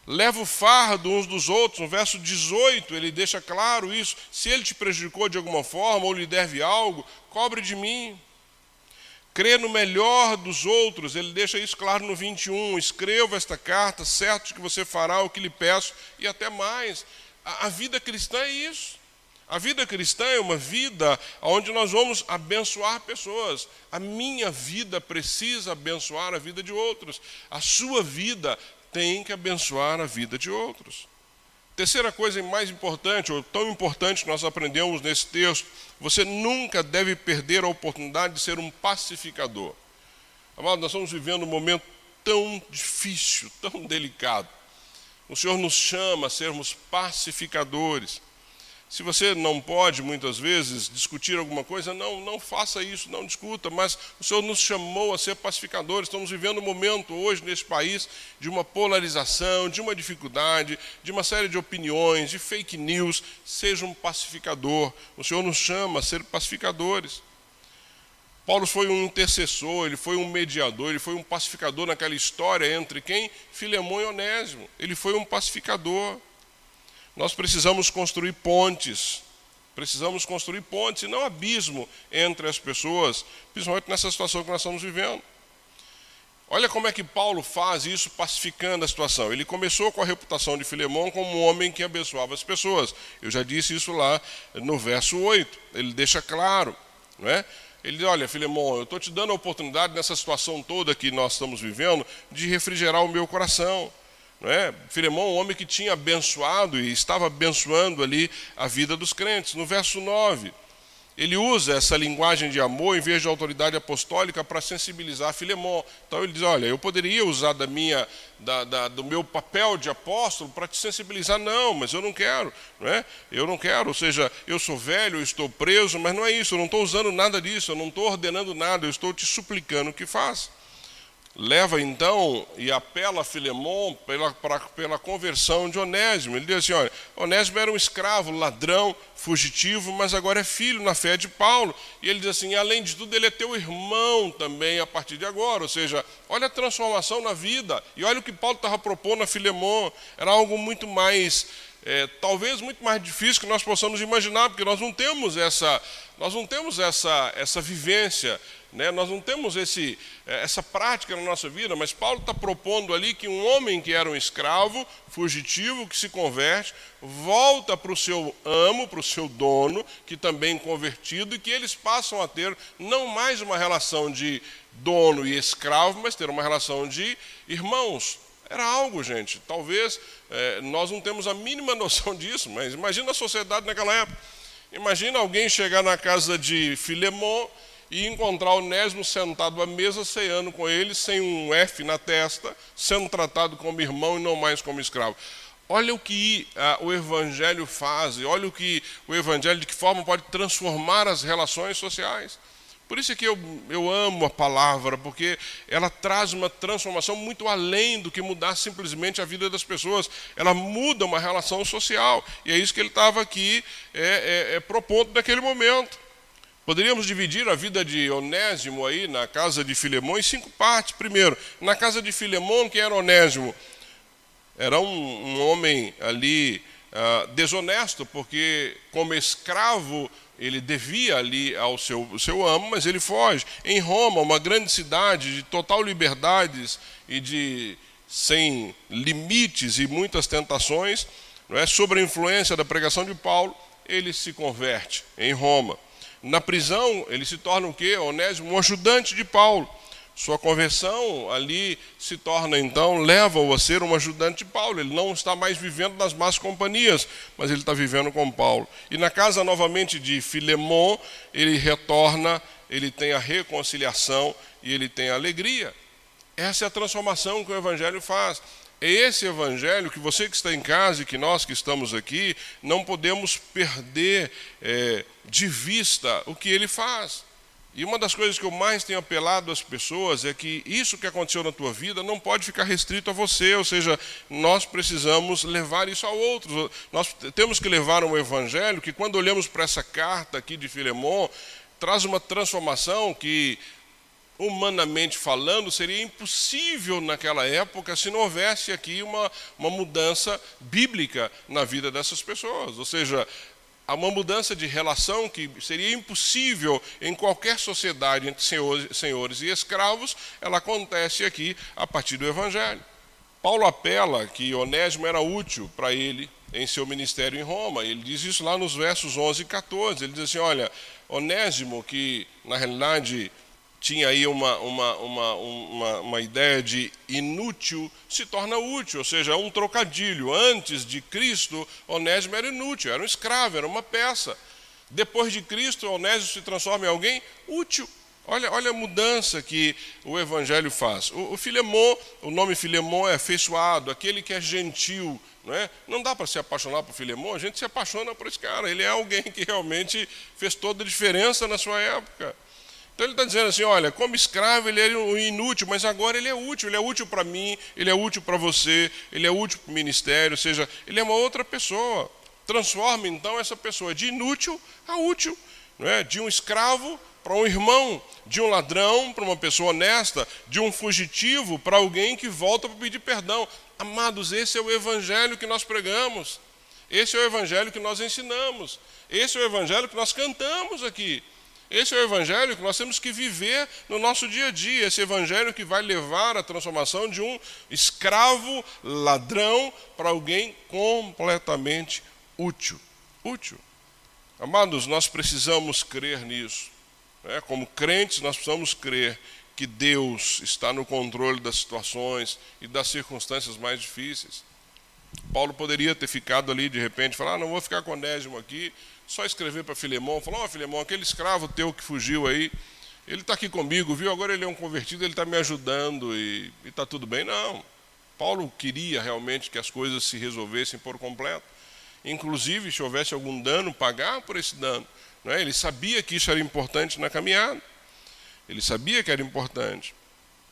leva o fardo uns dos outros. No verso 18, ele deixa claro isso. Se ele te prejudicou de alguma forma ou lhe deve algo, cobre de mim. Crê no melhor dos outros, ele deixa isso claro no 21. Escreva esta carta, certo que você fará o que lhe peço e até mais. A, a vida cristã é isso. A vida cristã é uma vida onde nós vamos abençoar pessoas. A minha vida precisa abençoar a vida de outros. A sua vida tem que abençoar a vida de outros. Terceira coisa mais importante, ou tão importante que nós aprendemos nesse texto, você nunca deve perder a oportunidade de ser um pacificador. Amado, nós estamos vivendo um momento tão difícil, tão delicado. O Senhor nos chama a sermos pacificadores. Se você não pode, muitas vezes, discutir alguma coisa, não, não faça isso, não discuta, mas o Senhor nos chamou a ser pacificadores. Estamos vivendo um momento hoje nesse país de uma polarização, de uma dificuldade, de uma série de opiniões, de fake news. Seja um pacificador. O Senhor nos chama a ser pacificadores. Paulo foi um intercessor, ele foi um mediador, ele foi um pacificador naquela história entre quem? Filemão e Onésimo. Ele foi um pacificador. Nós precisamos construir pontes, precisamos construir pontes e não abismo entre as pessoas, principalmente nessa situação que nós estamos vivendo. Olha como é que Paulo faz isso pacificando a situação. Ele começou com a reputação de Filemão como um homem que abençoava as pessoas. Eu já disse isso lá no verso 8. Ele deixa claro, não é? Ele diz: Olha, Filemão, eu estou te dando a oportunidade nessa situação toda que nós estamos vivendo de refrigerar o meu coração. É? Filemão, um homem que tinha abençoado e estava abençoando ali a vida dos crentes. No verso 9, ele usa essa linguagem de amor em vez de autoridade apostólica para sensibilizar Filemão. Então ele diz: Olha, eu poderia usar da minha, da, da, do meu papel de apóstolo para te sensibilizar, não, mas eu não quero, não é? Eu não quero, ou seja, eu sou velho, eu estou preso, mas não é isso, eu não estou usando nada disso, eu não estou ordenando nada, eu estou te suplicando que faça. Leva então e apela a Filemon pela, pra, pela conversão de Onésimo. Ele diz assim: olha, Onésimo era um escravo, ladrão, fugitivo, mas agora é filho na fé de Paulo. E ele diz assim: além de tudo, ele é teu irmão também a partir de agora. Ou seja, olha a transformação na vida. E olha o que Paulo estava propondo a Filemon. Era algo muito mais. É, talvez muito mais difícil que nós possamos imaginar, porque nós não temos essa, nós não temos essa, essa vivência né? Nós não temos esse, eh, essa prática na nossa vida, mas Paulo está propondo ali que um homem que era um escravo, fugitivo, que se converte, volta para o seu amo, para o seu dono, que também convertido, e que eles passam a ter não mais uma relação de dono e escravo, mas ter uma relação de irmãos. Era algo, gente. Talvez é, nós não temos a mínima noção disso, mas imagina a sociedade naquela época. Imagina alguém chegar na casa de Filemon e encontrar Onésimo sentado à mesa, ceando com ele, sem um F na testa, sendo tratado como irmão e não mais como escravo. Olha o que ah, o Evangelho faz, olha o que o Evangelho, de que forma pode transformar as relações sociais. Por isso é que eu, eu amo a palavra, porque ela traz uma transformação muito além do que mudar simplesmente a vida das pessoas. Ela muda uma relação social. E é isso que ele estava aqui é, é, é propondo naquele momento. Poderíamos dividir a vida de Onésimo aí na casa de Filemão em cinco partes. Primeiro, na casa de Filemão, quem era Onésimo? Era um, um homem ali uh, desonesto, porque como escravo ele devia ali ao seu, seu amo, mas ele foge. Em Roma, uma grande cidade de total liberdades e de sem limites e muitas tentações, não é? sob a influência da pregação de Paulo, ele se converte em Roma. Na prisão, ele se torna o quê? Onésimo, um ajudante de Paulo. Sua conversão ali se torna então, leva-o a ser um ajudante de Paulo. Ele não está mais vivendo nas más companhias, mas ele está vivendo com Paulo. E na casa novamente de Filemon, ele retorna, ele tem a reconciliação e ele tem a alegria. Essa é a transformação que o Evangelho faz. É esse evangelho que você que está em casa e que nós que estamos aqui não podemos perder é, de vista o que ele faz. E uma das coisas que eu mais tenho apelado às pessoas é que isso que aconteceu na tua vida não pode ficar restrito a você, ou seja, nós precisamos levar isso a outros. Nós temos que levar um evangelho que, quando olhamos para essa carta aqui de Filemon, traz uma transformação que humanamente falando, seria impossível naquela época se não houvesse aqui uma, uma mudança bíblica na vida dessas pessoas. Ou seja, há uma mudança de relação que seria impossível em qualquer sociedade entre senhores, senhores e escravos, ela acontece aqui a partir do Evangelho. Paulo apela que Onésimo era útil para ele em seu ministério em Roma. Ele diz isso lá nos versos 11 e 14. Ele diz assim: Olha, Onésimo, que na realidade tinha aí uma, uma, uma, uma, uma ideia de inútil, se torna útil, ou seja, é um trocadilho. Antes de Cristo, Onésimo era inútil, era um escravo, era uma peça. Depois de Cristo, Onésimo se transforma em alguém útil. Olha, olha a mudança que o Evangelho faz. O, o Filemon, o nome Filemon é afeiçoado, aquele que é gentil. Não, é? não dá para se apaixonar por Filemon, a gente se apaixona por esse cara. Ele é alguém que realmente fez toda a diferença na sua época. Então ele está dizendo assim: olha, como escravo ele era inútil, mas agora ele é útil, ele é útil para mim, ele é útil para você, ele é útil para o ministério, ou seja, ele é uma outra pessoa. Transforma então essa pessoa de inútil a útil, não é? de um escravo para um irmão, de um ladrão para uma pessoa honesta, de um fugitivo para alguém que volta para pedir perdão. Amados, esse é o evangelho que nós pregamos, esse é o evangelho que nós ensinamos, esse é o evangelho que nós cantamos aqui. Esse é o evangelho que nós temos que viver no nosso dia a dia, esse evangelho que vai levar à transformação de um escravo ladrão para alguém completamente útil. Útil. Amados, nós precisamos crer nisso. Né? Como crentes, nós precisamos crer que Deus está no controle das situações e das circunstâncias mais difíceis. Paulo poderia ter ficado ali de repente, falar: ah, não vou ficar com Onésimo aqui, só escrever para Filemão, falar, ó oh, Filemão, aquele escravo teu que fugiu aí, ele está aqui comigo, viu? Agora ele é um convertido, ele está me ajudando e está tudo bem. Não. Paulo queria realmente que as coisas se resolvessem por completo. Inclusive, se houvesse algum dano, pagar por esse dano. Não é? Ele sabia que isso era importante na caminhada. Ele sabia que era importante.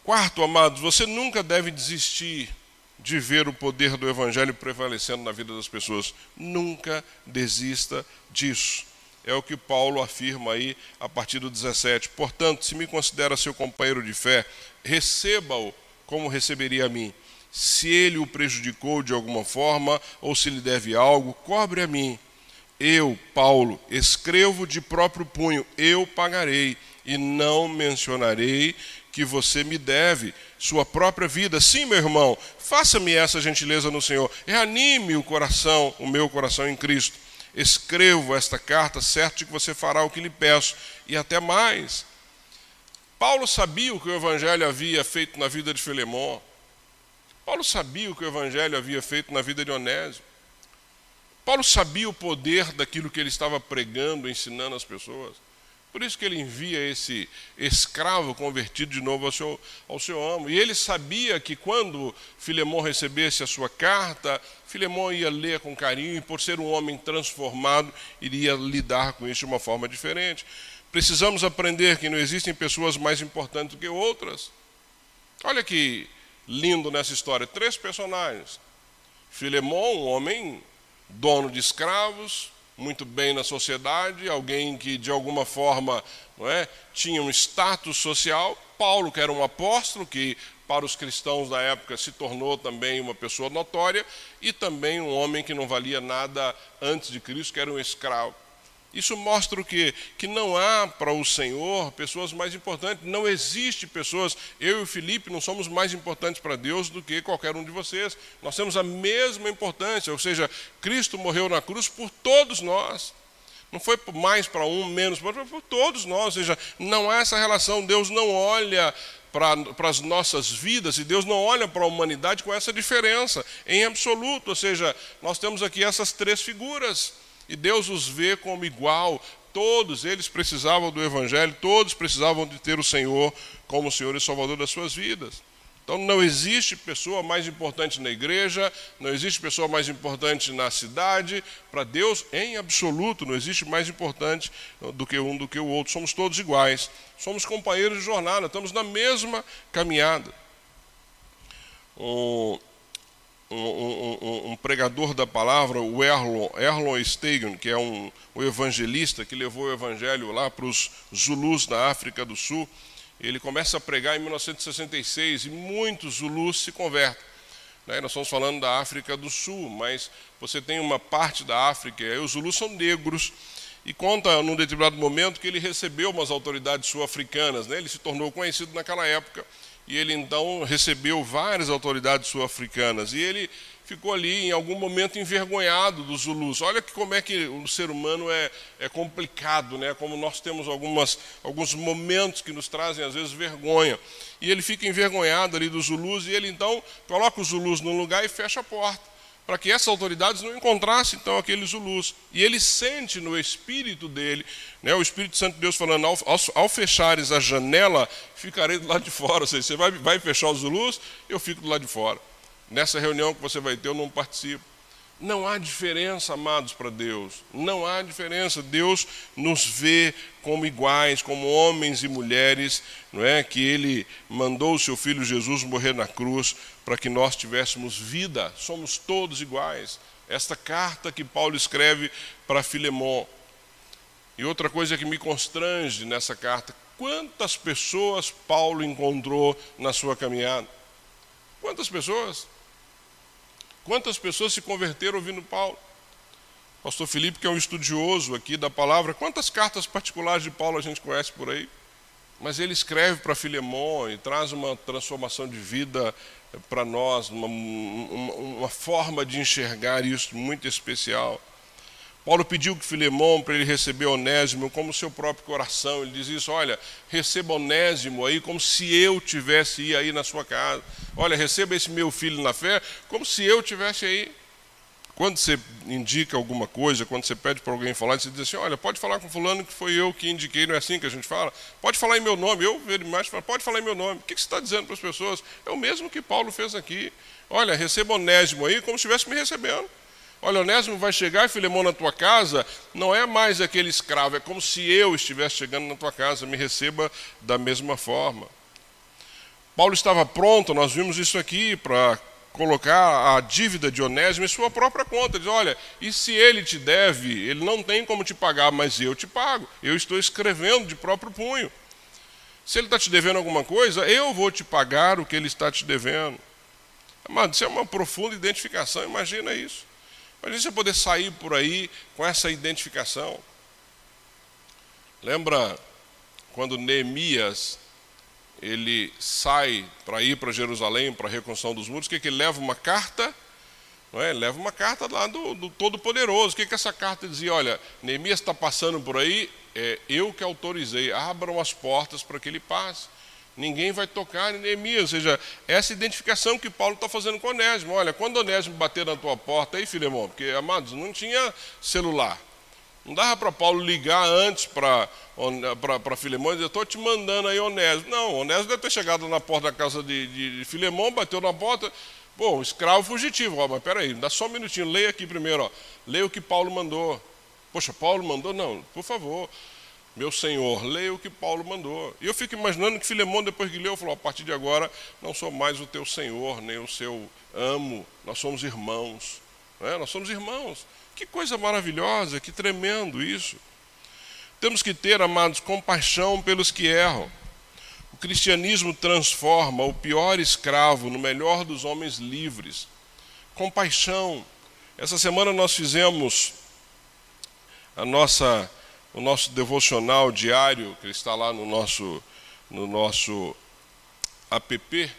Quarto, amados, você nunca deve desistir de ver o poder do Evangelho prevalecendo na vida das pessoas. Nunca desista disso. É o que Paulo afirma aí a partir do 17. Portanto, se me considera seu companheiro de fé, receba-o como receberia a mim. Se ele o prejudicou de alguma forma ou se lhe deve algo, cobre a mim. Eu, Paulo, escrevo de próprio punho, eu pagarei e não mencionarei que você me deve sua própria vida. Sim, meu irmão, faça-me essa gentileza no Senhor. Reanime o coração, o meu coração em Cristo. Escrevo esta carta, certo de que você fará o que lhe peço, e até mais. Paulo sabia o que o Evangelho havia feito na vida de Filemão. Paulo sabia o que o Evangelho havia feito na vida de Onésio. Paulo sabia o poder daquilo que ele estava pregando, ensinando às pessoas. Por isso que ele envia esse escravo convertido de novo ao seu, ao seu amo. E ele sabia que quando Filemão recebesse a sua carta, Filemão ia ler com carinho e, por ser um homem transformado, iria lidar com isso de uma forma diferente. Precisamos aprender que não existem pessoas mais importantes do que outras. Olha que lindo nessa história: três personagens. Filemão, um homem dono de escravos, muito bem na sociedade, alguém que de alguma forma é, tinha um status social. Paulo, que era um apóstolo, que para os cristãos da época se tornou também uma pessoa notória, e também um homem que não valia nada antes de Cristo, que era um escravo. Isso mostra o quê? Que não há para o Senhor pessoas mais importantes. Não existe pessoas. Eu e o Felipe não somos mais importantes para Deus do que qualquer um de vocês. Nós temos a mesma importância. Ou seja, Cristo morreu na cruz por todos nós. Não foi mais para um, menos para outro, por todos nós. Ou seja, não há essa relação. Deus não olha para, para as nossas vidas e Deus não olha para a humanidade com essa diferença, em absoluto. Ou seja, nós temos aqui essas três figuras e Deus os vê como igual. Todos eles precisavam do Evangelho, todos precisavam de ter o Senhor como Senhor e Salvador das suas vidas. Então não existe pessoa mais importante na igreja, não existe pessoa mais importante na cidade. Para Deus, em absoluto, não existe mais importante do que um do que o outro. Somos todos iguais. Somos companheiros de jornada, estamos na mesma caminhada. Um, um, um, um, pregador da palavra, o Erlon, Erlon Stegen, que é um, um evangelista que levou o evangelho lá para os Zulus da África do Sul, ele começa a pregar em 1966 e muitos Zulus se convertem. Né? Nós estamos falando da África do Sul, mas você tem uma parte da África, e os Zulus são negros, e conta num determinado momento que ele recebeu umas autoridades sul-africanas, né? ele se tornou conhecido naquela época e ele então recebeu várias autoridades sul-africanas e ele ficou ali em algum momento envergonhado dos Zulus. Olha que como é que o ser humano é, é complicado, né? Como nós temos algumas, alguns momentos que nos trazem às vezes vergonha. E ele fica envergonhado ali dos Zulus e ele então coloca os Zulus num lugar e fecha a porta para que essas autoridades não encontrassem então aqueles Zulus. E ele sente no espírito dele, né, o Espírito Santo de Deus falando: ao, ao, ao, fechares a janela, ficarei do lado de fora. Ou seja, você vai, vai fechar os Zulus, eu fico do lado de fora. Nessa reunião que você vai ter, eu não participo. Não há diferença, amados, para Deus. Não há diferença. Deus nos vê como iguais, como homens e mulheres, não é? Que Ele mandou o seu Filho Jesus morrer na cruz para que nós tivéssemos vida. Somos todos iguais. Esta carta que Paulo escreve para Filemão. E outra coisa que me constrange nessa carta: quantas pessoas Paulo encontrou na sua caminhada? Quantas pessoas? Quantas pessoas se converteram ouvindo Paulo? Pastor Felipe, que é um estudioso aqui da palavra, quantas cartas particulares de Paulo a gente conhece por aí? Mas ele escreve para Filemão e traz uma transformação de vida para nós, uma, uma, uma forma de enxergar isso muito especial. Paulo pediu que Filemão para ele receber Onésimo como seu próprio coração. Ele diz isso: olha, receba Onésimo aí como se eu tivesse aí na sua casa. Olha, receba esse meu filho na fé como se eu tivesse aí. Quando você indica alguma coisa, quando você pede para alguém falar, você diz assim: olha, pode falar com fulano que foi eu que indiquei, não é assim que a gente fala? Pode falar em meu nome. Eu vejo mais pode falar em meu nome. O que você está dizendo para as pessoas? É o mesmo que Paulo fez aqui. Olha, receba Onésimo aí como se estivesse me recebendo. Olha, Onésimo vai chegar, Filemão, na tua casa, não é mais aquele escravo, é como se eu estivesse chegando na tua casa, me receba da mesma forma. Paulo estava pronto, nós vimos isso aqui, para colocar a dívida de Onésimo em sua própria conta. Diz: olha, e se ele te deve, ele não tem como te pagar, mas eu te pago. Eu estou escrevendo de próprio punho. Se ele está te devendo alguma coisa, eu vou te pagar o que ele está te devendo. Amado, isso é uma profunda identificação, imagina isso. Imagina você poder sair por aí com essa identificação. Lembra quando Neemias ele sai para ir para Jerusalém para a reconstrução dos muros, o que, que ele leva uma carta? Não é? Ele leva uma carta lá do, do Todo-Poderoso. O que, que essa carta dizia? Olha, Neemias está passando por aí, é, eu que autorizei, abram as portas para que ele passe. Ninguém vai tocar em Neemias. Ou seja, essa identificação que Paulo está fazendo com Onésimo. Olha, quando Onésimo bater na tua porta aí, Filemão, porque, amados, não tinha celular. Não dava para Paulo ligar antes para Filemão e dizer, estou te mandando aí Onésimo. Não, Onésimo deve ter chegado na porta da casa de, de, de Filemão, bateu na porta. Bom, escravo fugitivo. Ó, mas peraí, dá só um minutinho, leia aqui primeiro. Ó. Leia o que Paulo mandou. Poxa, Paulo mandou? Não, por favor. Meu senhor, leia o que Paulo mandou. E eu fico imaginando que Filemão, depois que leu, falou: a partir de agora, não sou mais o teu senhor, nem o seu amo, nós somos irmãos. É? Nós somos irmãos. Que coisa maravilhosa, que tremendo isso. Temos que ter, amados, compaixão pelos que erram. O cristianismo transforma o pior escravo no melhor dos homens livres. Compaixão. Essa semana nós fizemos a nossa, o nosso devocional diário, que está lá no nosso, no nosso app.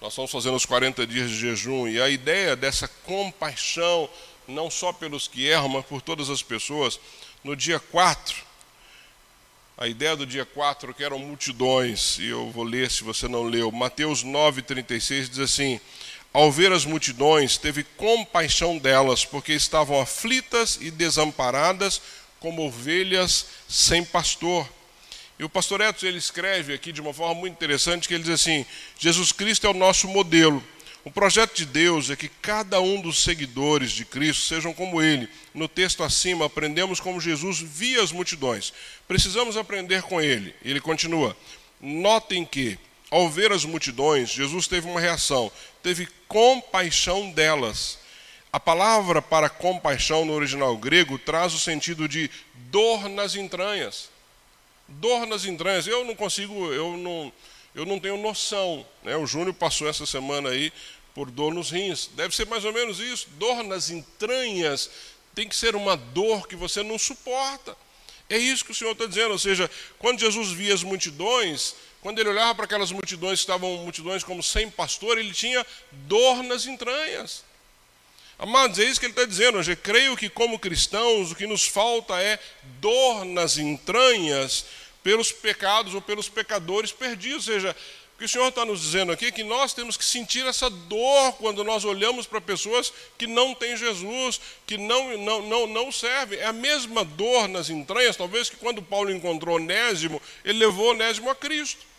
Nós estamos fazendo os 40 dias de jejum e a ideia dessa compaixão não só pelos que erram, mas por todas as pessoas. No dia 4, a ideia do dia 4, que eram multidões, e eu vou ler se você não leu, Mateus 9,36 diz assim: Ao ver as multidões, teve compaixão delas, porque estavam aflitas e desamparadas, como ovelhas sem pastor. E o pastor Etos ele escreve aqui de uma forma muito interessante que ele diz assim: Jesus Cristo é o nosso modelo. O projeto de Deus é que cada um dos seguidores de Cristo sejam como ele. No texto acima, aprendemos como Jesus via as multidões. Precisamos aprender com ele. Ele continua: Notem que, ao ver as multidões, Jesus teve uma reação, teve compaixão delas. A palavra para compaixão no original grego traz o sentido de dor nas entranhas. Dor nas entranhas. Eu não consigo, eu não eu não tenho noção. Né? O Júnior passou essa semana aí por dor nos rins. Deve ser mais ou menos isso. Dor nas entranhas tem que ser uma dor que você não suporta. É isso que o Senhor está dizendo. Ou seja, quando Jesus via as multidões, quando ele olhava para aquelas multidões que estavam multidões como sem pastor, ele tinha dor nas entranhas. Amados, é isso que ele está dizendo. Eu creio que, como cristãos, o que nos falta é dor nas entranhas pelos pecados ou pelos pecadores perdidos. Ou seja, o que o Senhor está nos dizendo aqui é que nós temos que sentir essa dor quando nós olhamos para pessoas que não têm Jesus, que não, não, não, não servem. É a mesma dor nas entranhas, talvez que quando Paulo encontrou Onésimo, ele levou Onésimo a Cristo.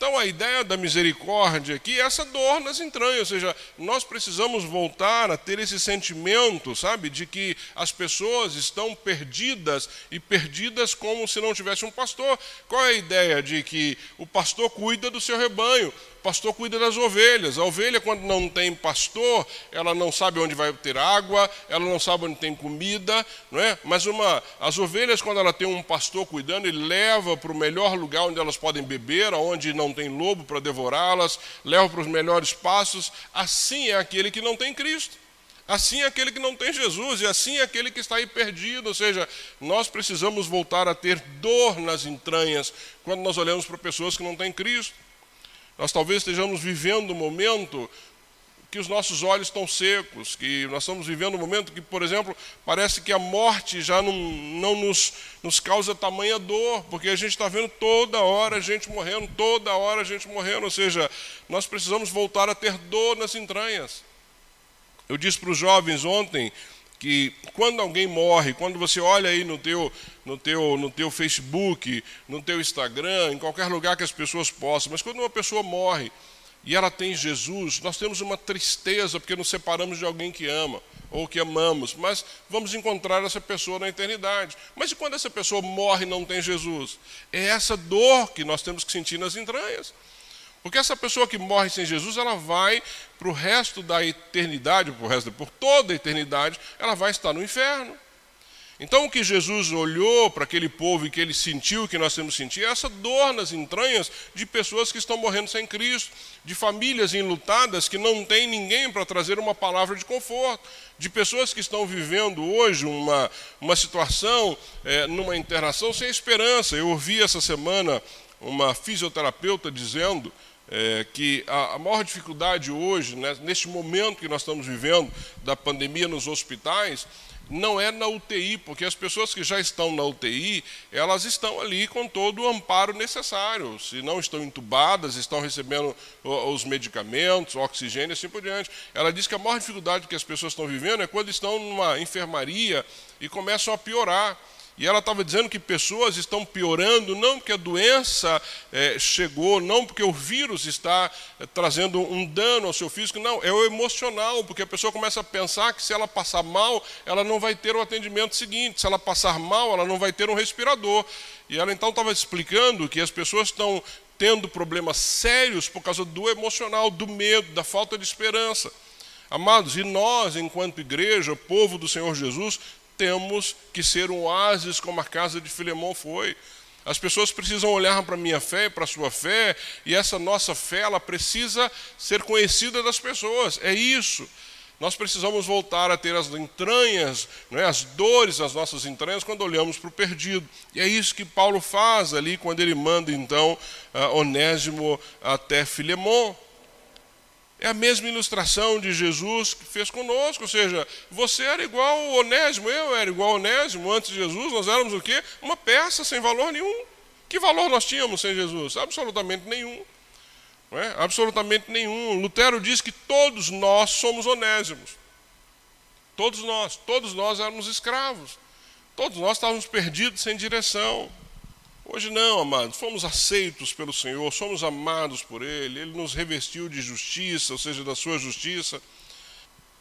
Então a ideia da misericórdia aqui é essa dor nas entranhas, ou seja, nós precisamos voltar a ter esse sentimento, sabe, de que as pessoas estão perdidas e perdidas como se não tivesse um pastor. Qual é a ideia de que o pastor cuida do seu rebanho? Pastor cuida das ovelhas. A ovelha, quando não tem pastor, ela não sabe onde vai ter água, ela não sabe onde tem comida, não é? Mas uma, as ovelhas, quando ela tem um pastor cuidando, ele leva para o melhor lugar onde elas podem beber, onde não tem lobo para devorá-las, leva para os melhores passos. Assim é aquele que não tem Cristo. Assim é aquele que não tem Jesus, e assim é aquele que está aí perdido. Ou seja, nós precisamos voltar a ter dor nas entranhas quando nós olhamos para pessoas que não têm Cristo. Nós talvez estejamos vivendo um momento que os nossos olhos estão secos, que nós estamos vivendo um momento que, por exemplo, parece que a morte já não, não nos, nos causa tamanha dor, porque a gente está vendo toda hora a gente morrendo, toda hora a gente morrendo, ou seja, nós precisamos voltar a ter dor nas entranhas. Eu disse para os jovens ontem que quando alguém morre, quando você olha aí no teu, no teu, no teu Facebook, no teu Instagram, em qualquer lugar que as pessoas possam, mas quando uma pessoa morre e ela tem Jesus, nós temos uma tristeza porque nos separamos de alguém que ama ou que amamos, mas vamos encontrar essa pessoa na eternidade. Mas e quando essa pessoa morre e não tem Jesus? É essa dor que nós temos que sentir nas entranhas. Porque essa pessoa que morre sem Jesus, ela vai para o resto da eternidade, por resto, por toda a eternidade, ela vai estar no inferno. Então, o que Jesus olhou para aquele povo e que ele sentiu, que nós temos sentido, é essa dor nas entranhas de pessoas que estão morrendo sem Cristo, de famílias enlutadas que não tem ninguém para trazer uma palavra de conforto, de pessoas que estão vivendo hoje uma, uma situação, é, numa internação sem esperança. Eu ouvi essa semana uma fisioterapeuta dizendo é, que a, a, maior dificuldade hoje, né, neste momento que nós estamos vivendo da pandemia nos hospitais, não é na UTI, porque as pessoas que já estão na UTI, elas estão ali com todo o amparo necessário. Se não estão entubadas, estão recebendo os medicamentos, oxigênio e assim por diante. Ela diz que a maior dificuldade que as pessoas estão vivendo é quando estão numa enfermaria e começam a piorar. E ela estava dizendo que pessoas estão piorando, não porque a doença é, chegou, não porque o vírus está é, trazendo um dano ao seu físico, não, é o emocional, porque a pessoa começa a pensar que se ela passar mal, ela não vai ter o atendimento seguinte, se ela passar mal, ela não vai ter um respirador. E ela então estava explicando que as pessoas estão tendo problemas sérios por causa do emocional, do medo, da falta de esperança. Amados, e nós, enquanto igreja, povo do Senhor Jesus, temos que ser um oásis como a casa de Filemão foi. As pessoas precisam olhar para a minha fé e para a sua fé, e essa nossa fé ela precisa ser conhecida das pessoas. É isso. Nós precisamos voltar a ter as entranhas, é, as dores das nossas entranhas quando olhamos para o perdido. E é isso que Paulo faz ali quando ele manda então Onésimo até Filemão. É a mesma ilustração de Jesus que fez conosco, ou seja, você era igual ao Onésimo, eu era igual ao Onésimo antes de Jesus, nós éramos o quê? Uma peça sem valor nenhum. Que valor nós tínhamos sem Jesus? Absolutamente nenhum. É? Absolutamente nenhum. Lutero diz que todos nós somos onésimos. Todos nós, todos nós éramos escravos. Todos nós estávamos perdidos sem direção. Hoje não, amados, fomos aceitos pelo Senhor, somos amados por Ele, Ele nos revestiu de justiça, ou seja, da sua justiça.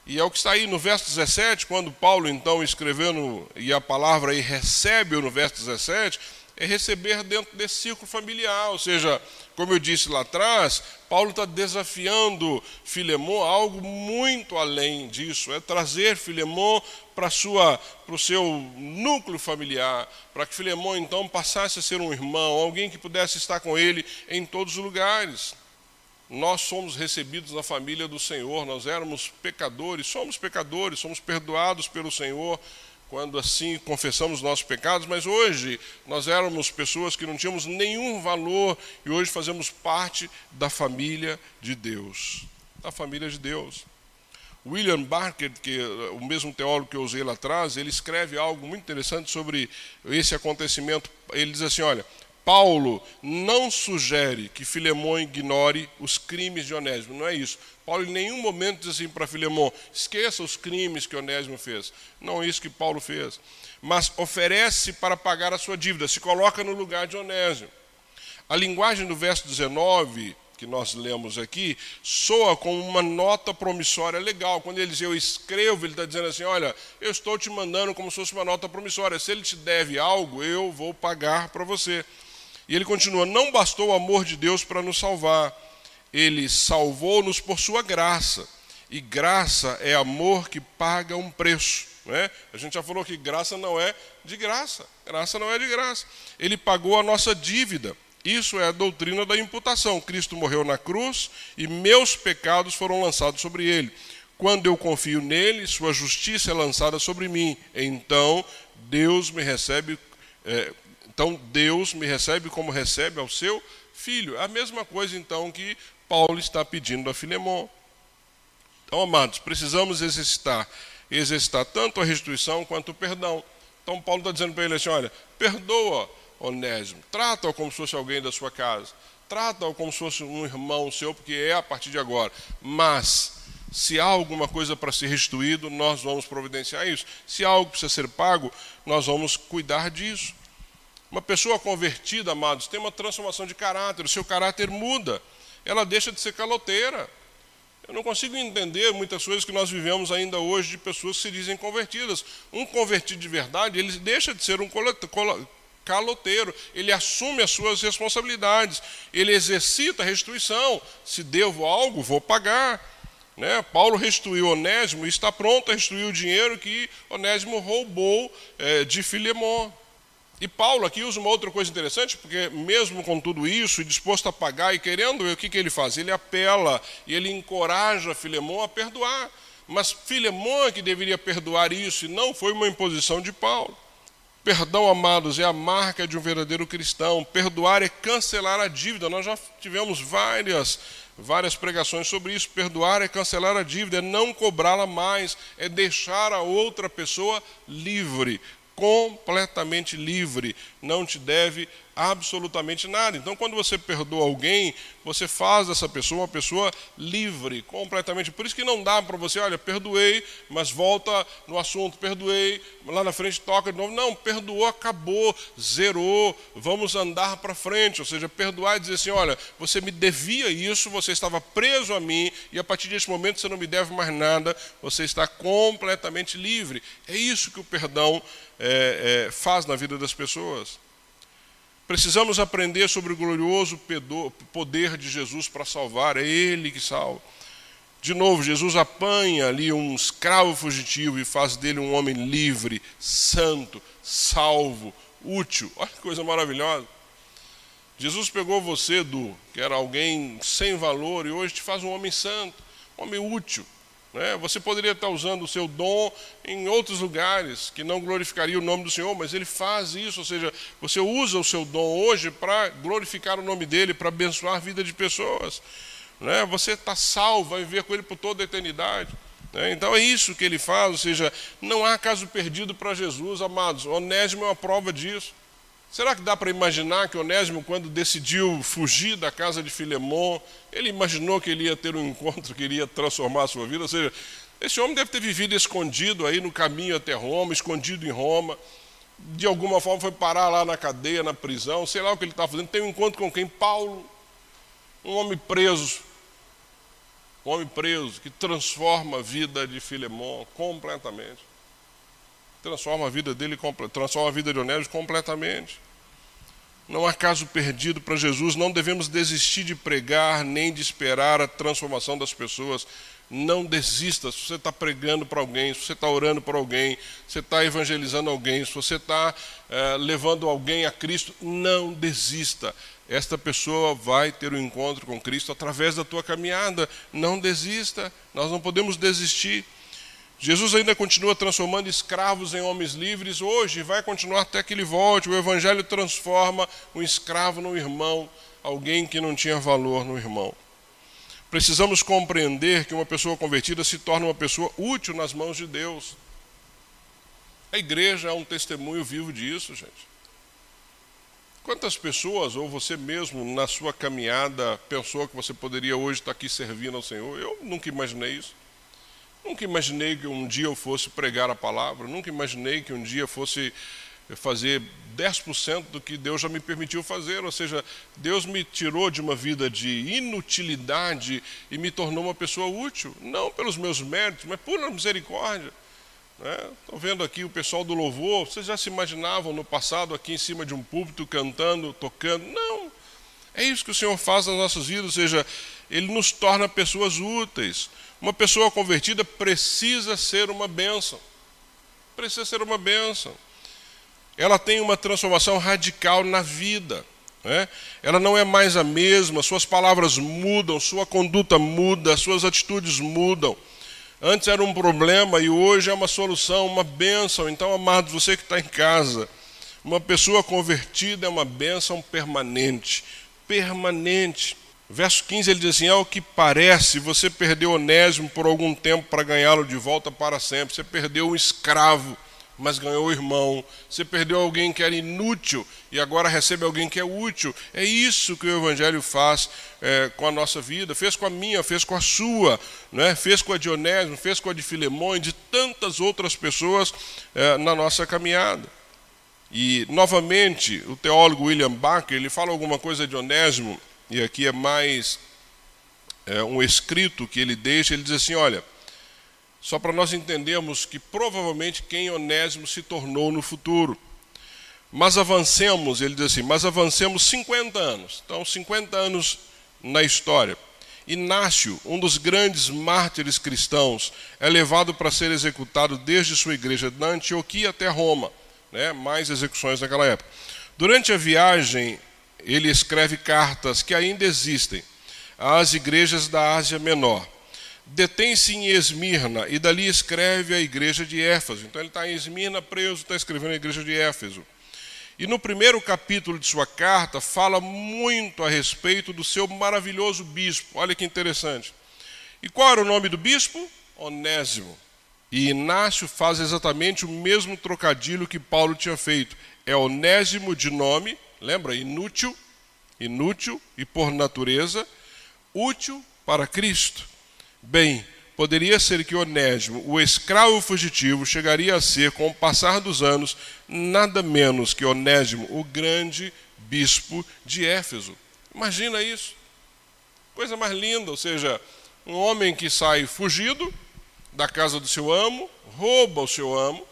E é o que está aí no verso 17, quando Paulo então escrevendo, e a palavra aí recebe no verso 17, é receber dentro desse círculo familiar. Ou seja, como eu disse lá atrás, Paulo está desafiando Filemão a algo muito além disso, é trazer Filemão para o seu núcleo familiar, para que Filemão então passasse a ser um irmão, alguém que pudesse estar com ele em todos os lugares. Nós somos recebidos na família do Senhor, nós éramos pecadores, somos pecadores, somos perdoados pelo Senhor, quando assim confessamos nossos pecados, mas hoje nós éramos pessoas que não tínhamos nenhum valor e hoje fazemos parte da família de Deus. Da família de Deus. William Barker, que é o mesmo teólogo que eu usei lá atrás, ele escreve algo muito interessante sobre esse acontecimento. Ele diz assim: olha, Paulo não sugere que Filemão ignore os crimes de Onésimo, não é isso. Paulo em nenhum momento diz assim para Filemão, esqueça os crimes que Onésimo fez. Não é isso que Paulo fez. Mas oferece para pagar a sua dívida, se coloca no lugar de Onésimo. A linguagem do verso 19, que nós lemos aqui, soa como uma nota promissória legal. Quando ele diz eu escrevo, ele está dizendo assim: olha, eu estou te mandando como se fosse uma nota promissória. Se ele te deve algo, eu vou pagar para você. E ele continua: Não bastou o amor de Deus para nos salvar, ele salvou-nos por sua graça. E graça é amor que paga um preço. Né? A gente já falou que graça não é de graça. Graça não é de graça. Ele pagou a nossa dívida. Isso é a doutrina da imputação. Cristo morreu na cruz e meus pecados foram lançados sobre ele. Quando eu confio nele, sua justiça é lançada sobre mim. Então Deus me recebe é, então Deus me recebe como recebe ao seu filho. A mesma coisa então que Paulo está pedindo a Filemão. Então, amados, precisamos exercitar, exercitar tanto a restituição quanto o perdão. Então Paulo está dizendo para ele assim: olha, perdoa Onésimo, trata-o como se fosse alguém da sua casa, trata-o como se fosse um irmão seu, porque é a partir de agora. Mas se há alguma coisa para ser restituído, nós vamos providenciar isso. Se algo precisa ser pago, nós vamos cuidar disso. Uma pessoa convertida, amados, tem uma transformação de caráter, o seu caráter muda, ela deixa de ser caloteira. Eu não consigo entender muitas coisas que nós vivemos ainda hoje de pessoas que se dizem convertidas. Um convertido de verdade, ele deixa de ser um caloteiro. Ele assume as suas responsabilidades. Ele exercita a restituição. Se devo algo, vou pagar. Né? Paulo restituiu Onésimo e está pronto a restituir o dinheiro que Onésimo roubou é, de Filemon. E Paulo aqui usa uma outra coisa interessante, porque mesmo com tudo isso, disposto a pagar e querendo o que, que ele faz? Ele apela e ele encoraja Filemon a perdoar. Mas Filemon é que deveria perdoar isso, e não foi uma imposição de Paulo. Perdão, amados, é a marca de um verdadeiro cristão. Perdoar é cancelar a dívida. Nós já tivemos várias, várias pregações sobre isso. Perdoar é cancelar a dívida, é não cobrá-la mais, é deixar a outra pessoa livre completamente livre, não te deve absolutamente nada. Então, quando você perdoa alguém, você faz dessa pessoa uma pessoa livre, completamente. Por isso que não dá para você, olha, perdoei, mas volta no assunto, perdoei, lá na frente toca de novo. Não, perdoou, acabou, zerou, vamos andar para frente. Ou seja, perdoar e dizer assim: olha, você me devia isso, você estava preso a mim, e a partir desse momento você não me deve mais nada, você está completamente livre. É isso que o perdão é, é, faz na vida das pessoas. Precisamos aprender sobre o glorioso poder de Jesus para salvar, é Ele que salva. De novo, Jesus apanha ali um escravo fugitivo e faz dele um homem livre, santo, salvo, útil. Olha que coisa maravilhosa. Jesus pegou você do que era alguém sem valor e hoje te faz um homem santo, um homem útil. Né? Você poderia estar usando o seu dom em outros lugares que não glorificaria o nome do Senhor, mas Ele faz isso, ou seja, você usa o seu dom hoje para glorificar o nome dEle, para abençoar a vida de pessoas. Né? Você está salvo, vai viver com Ele por toda a eternidade. Né? Então é isso que Ele faz, ou seja, não há caso perdido para Jesus, amados. Onésimo é uma prova disso. Será que dá para imaginar que Onésimo, quando decidiu fugir da casa de Filemon, ele imaginou que ele ia ter um encontro que iria transformar a sua vida? Ou seja, esse homem deve ter vivido escondido aí no caminho até Roma, escondido em Roma. De alguma forma foi parar lá na cadeia, na prisão, sei lá o que ele estava fazendo. Tem um encontro com quem? Paulo, um homem preso. Um homem preso que transforma a vida de Filemon completamente transforma a vida dele, transforma a vida de Onésio completamente. Não há caso perdido para Jesus, não devemos desistir de pregar, nem de esperar a transformação das pessoas. Não desista se você está pregando para alguém, se você está orando para alguém, se você está evangelizando alguém, se você está eh, levando alguém a Cristo, não desista. Esta pessoa vai ter um encontro com Cristo através da tua caminhada. Não desista, nós não podemos desistir. Jesus ainda continua transformando escravos em homens livres hoje, vai continuar até que ele volte. O Evangelho transforma um escravo no irmão, alguém que não tinha valor no irmão. Precisamos compreender que uma pessoa convertida se torna uma pessoa útil nas mãos de Deus. A igreja é um testemunho vivo disso, gente. Quantas pessoas, ou você mesmo, na sua caminhada, pensou que você poderia hoje estar aqui servindo ao Senhor? Eu nunca imaginei isso. Nunca imaginei que um dia eu fosse pregar a palavra, nunca imaginei que um dia fosse fazer 10% do que Deus já me permitiu fazer, ou seja, Deus me tirou de uma vida de inutilidade e me tornou uma pessoa útil, não pelos meus méritos, mas por misericórdia. Estou né? vendo aqui o pessoal do louvor, vocês já se imaginavam no passado aqui em cima de um púlpito cantando, tocando? Não, é isso que o Senhor faz nas nossas vidas, ou seja, Ele nos torna pessoas úteis. Uma pessoa convertida precisa ser uma bênção. Precisa ser uma bênção. Ela tem uma transformação radical na vida. Né? Ela não é mais a mesma, suas palavras mudam, sua conduta muda, suas atitudes mudam. Antes era um problema e hoje é uma solução, uma bênção. Então, amados, você que está em casa, uma pessoa convertida é uma bênção permanente. Permanente. Verso 15 ele diz assim: Ao que parece, você perdeu Onésimo por algum tempo para ganhá-lo de volta para sempre. Você perdeu um escravo, mas ganhou o irmão. Você perdeu alguém que era inútil e agora recebe alguém que é útil. É isso que o Evangelho faz é, com a nossa vida. Fez com a minha, fez com a sua, né? fez com a de Onésimo, fez com a de Filemão e de tantas outras pessoas é, na nossa caminhada. E, novamente, o teólogo William Baker ele fala alguma coisa de Onésimo e aqui é mais é, um escrito que ele deixa, ele diz assim: olha, só para nós entendermos que provavelmente quem Onésimo se tornou no futuro. Mas avancemos, ele diz assim, mas avancemos 50 anos. Então, 50 anos na história. Inácio, um dos grandes mártires cristãos, é levado para ser executado desde sua igreja na Antioquia até Roma. Né? Mais execuções naquela época. Durante a viagem, ele escreve cartas que ainda existem às igrejas da Ásia Menor. Detém-se em Esmirna e dali escreve a igreja de Éfeso. Então ele está em Esmirna preso, está escrevendo a igreja de Éfeso. E no primeiro capítulo de sua carta, fala muito a respeito do seu maravilhoso bispo. Olha que interessante. E qual era o nome do bispo? Onésimo. E Inácio faz exatamente o mesmo trocadilho que Paulo tinha feito. É Onésimo de nome, lembra? Inútil, inútil e por natureza, útil para Cristo. Bem, poderia ser que Onésimo, o escravo fugitivo, chegaria a ser, com o passar dos anos, nada menos que Onésimo, o grande bispo de Éfeso. Imagina isso. Coisa mais linda, ou seja, um homem que sai fugido da casa do seu amo, rouba o seu amo,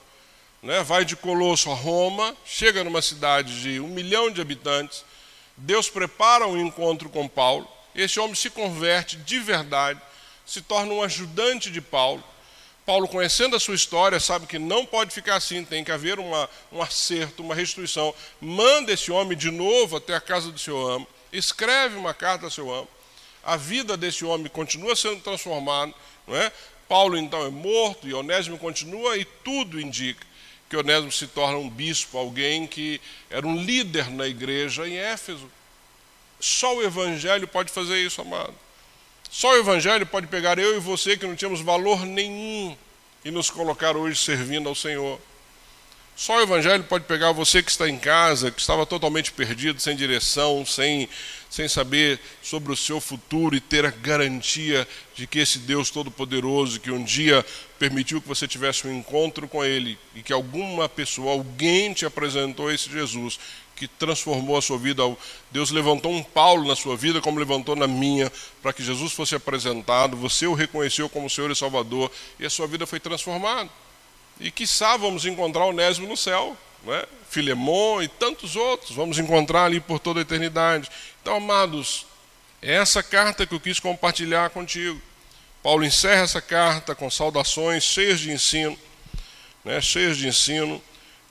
né, vai de Colosso a Roma, chega numa cidade de um milhão de habitantes, Deus prepara um encontro com Paulo, esse homem se converte de verdade, se torna um ajudante de Paulo. Paulo, conhecendo a sua história, sabe que não pode ficar assim, tem que haver uma, um acerto, uma restituição. Manda esse homem de novo até a casa do seu amo, escreve uma carta ao seu amo. A vida desse homem continua sendo transformada, não é? Paulo então é morto e Onésimo continua e tudo indica que Onésimo se torna um bispo, alguém que era um líder na igreja em Éfeso. Só o evangelho pode fazer isso, amado. Só o Evangelho pode pegar eu e você, que não tínhamos valor nenhum, e nos colocar hoje servindo ao Senhor. Só o Evangelho pode pegar você que está em casa, que estava totalmente perdido, sem direção, sem, sem saber sobre o seu futuro e ter a garantia de que esse Deus Todo-Poderoso, que um dia permitiu que você tivesse um encontro com Ele e que alguma pessoa, alguém te apresentou esse Jesus, que transformou a sua vida. Deus levantou um Paulo na sua vida, como levantou na minha, para que Jesus fosse apresentado. Você o reconheceu como Senhor e Salvador e a sua vida foi transformada. E quiçá vamos encontrar Onésimo no céu, né? Filemon e tantos outros, vamos encontrar ali por toda a eternidade. Então, amados, é essa carta que eu quis compartilhar contigo. Paulo encerra essa carta com saudações cheias de ensino, né? cheias de ensino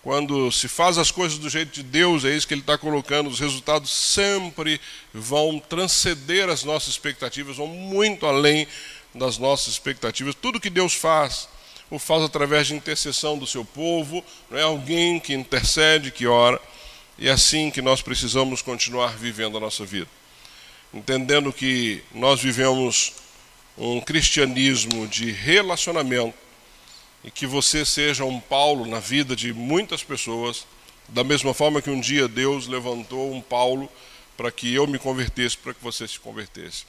quando se faz as coisas do jeito de Deus, é isso que ele está colocando, os resultados sempre vão transcender as nossas expectativas, vão muito além das nossas expectativas. Tudo que Deus faz, o faz através de intercessão do seu povo, não é alguém que intercede, que ora, e é assim que nós precisamos continuar vivendo a nossa vida. Entendendo que nós vivemos um cristianismo de relacionamento, e que você seja um Paulo na vida de muitas pessoas, da mesma forma que um dia Deus levantou um Paulo para que eu me convertesse, para que você se convertesse.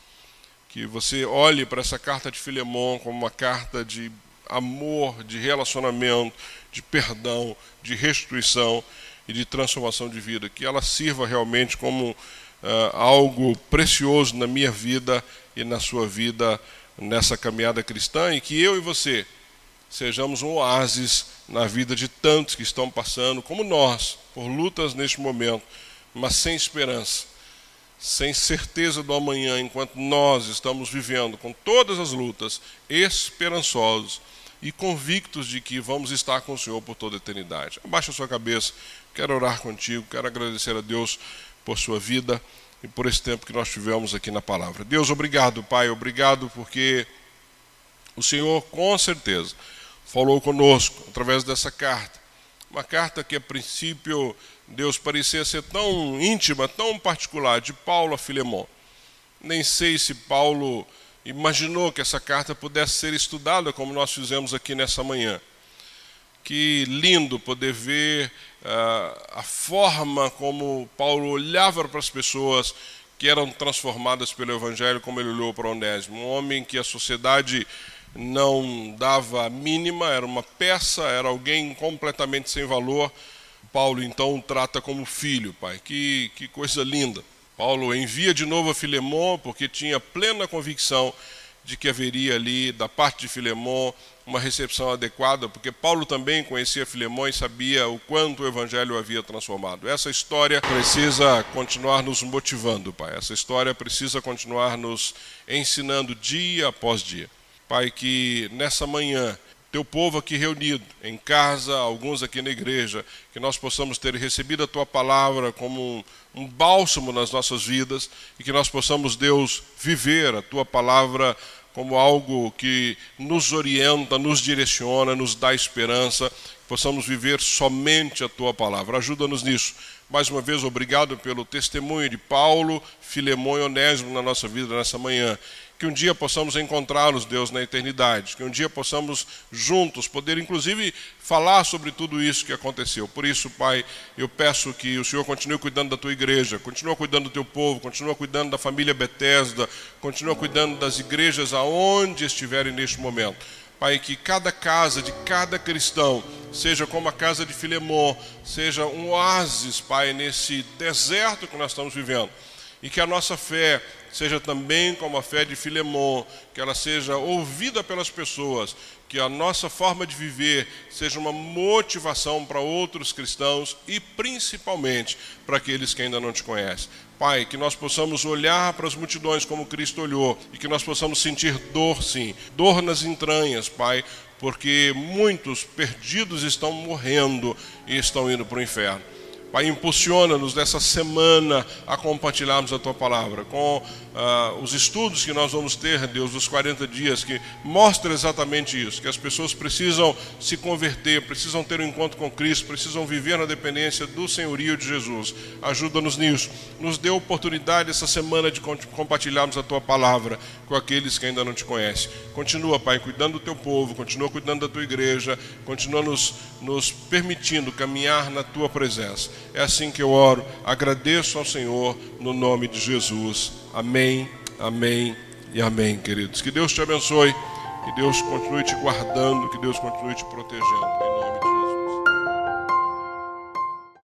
Que você olhe para essa carta de Filemão como uma carta de amor, de relacionamento, de perdão, de restituição e de transformação de vida. Que ela sirva realmente como uh, algo precioso na minha vida e na sua vida nessa caminhada cristã e que eu e você sejamos um oásis na vida de tantos que estão passando, como nós, por lutas neste momento, mas sem esperança, sem certeza do amanhã, enquanto nós estamos vivendo com todas as lutas, esperançosos e convictos de que vamos estar com o Senhor por toda a eternidade. Abaixa a sua cabeça, quero orar contigo, quero agradecer a Deus por sua vida e por esse tempo que nós tivemos aqui na palavra. Deus, obrigado, Pai, obrigado porque o Senhor, com certeza, falou conosco através dessa carta. Uma carta que, a princípio, Deus parecia ser tão íntima, tão particular, de Paulo a Filemão. Nem sei se Paulo imaginou que essa carta pudesse ser estudada como nós fizemos aqui nessa manhã. Que lindo poder ver uh, a forma como Paulo olhava para as pessoas que eram transformadas pelo Evangelho, como ele olhou para Onésimo. Um homem que a sociedade não dava a mínima, era uma peça, era alguém completamente sem valor. Paulo então o trata como filho, pai. Que, que coisa linda. Paulo envia de novo a Filemão, porque tinha plena convicção de que haveria ali, da parte de Filemão, uma recepção adequada, porque Paulo também conhecia Filemão e sabia o quanto o evangelho havia transformado. Essa história precisa continuar nos motivando, Pai. Essa história precisa continuar nos ensinando dia após dia. Pai, que nessa manhã teu povo aqui reunido, em casa, alguns aqui na igreja, que nós possamos ter recebido a tua palavra como um, um, bálsamo nas nossas vidas e que nós possamos, Deus, viver a tua palavra como algo que nos orienta, nos direciona, nos dá esperança, possamos viver somente a tua palavra. Ajuda-nos nisso. Mais uma vez, obrigado pelo testemunho de Paulo, Filemão e Onésimo na nossa vida nessa manhã que um dia possamos encontrá-los, Deus, na eternidade, que um dia possamos juntos poder, inclusive, falar sobre tudo isso que aconteceu. Por isso, Pai, eu peço que o Senhor continue cuidando da tua igreja, continue cuidando do teu povo, continue cuidando da família Bethesda, continue cuidando das igrejas aonde estiverem neste momento. Pai, que cada casa de cada cristão seja como a casa de Filemon, seja um oásis, Pai, nesse deserto que nós estamos vivendo. E que a nossa fé seja também como a fé de Filemon, que ela seja ouvida pelas pessoas, que a nossa forma de viver seja uma motivação para outros cristãos e principalmente para aqueles que ainda não te conhecem. Pai, que nós possamos olhar para as multidões como Cristo olhou e que nós possamos sentir dor, sim, dor nas entranhas, Pai, porque muitos perdidos estão morrendo e estão indo para o inferno. Pai, impulsiona-nos nessa semana a compartilharmos a Tua palavra, com uh, os estudos que nós vamos ter, Deus, dos 40 dias, que mostra exatamente isso, que as pessoas precisam se converter, precisam ter um encontro com Cristo, precisam viver na dependência do senhorio de Jesus. Ajuda-nos nisso. Nos dê oportunidade essa semana de compartilharmos a Tua palavra com aqueles que ainda não te conhecem. Continua, Pai, cuidando do Teu povo, continua cuidando da Tua igreja, continua nos, nos permitindo caminhar na Tua presença. É assim que eu oro. Agradeço ao Senhor no nome de Jesus. Amém, amém e amém, queridos. Que Deus te abençoe, que Deus continue te guardando, que Deus continue te protegendo. Em nome de.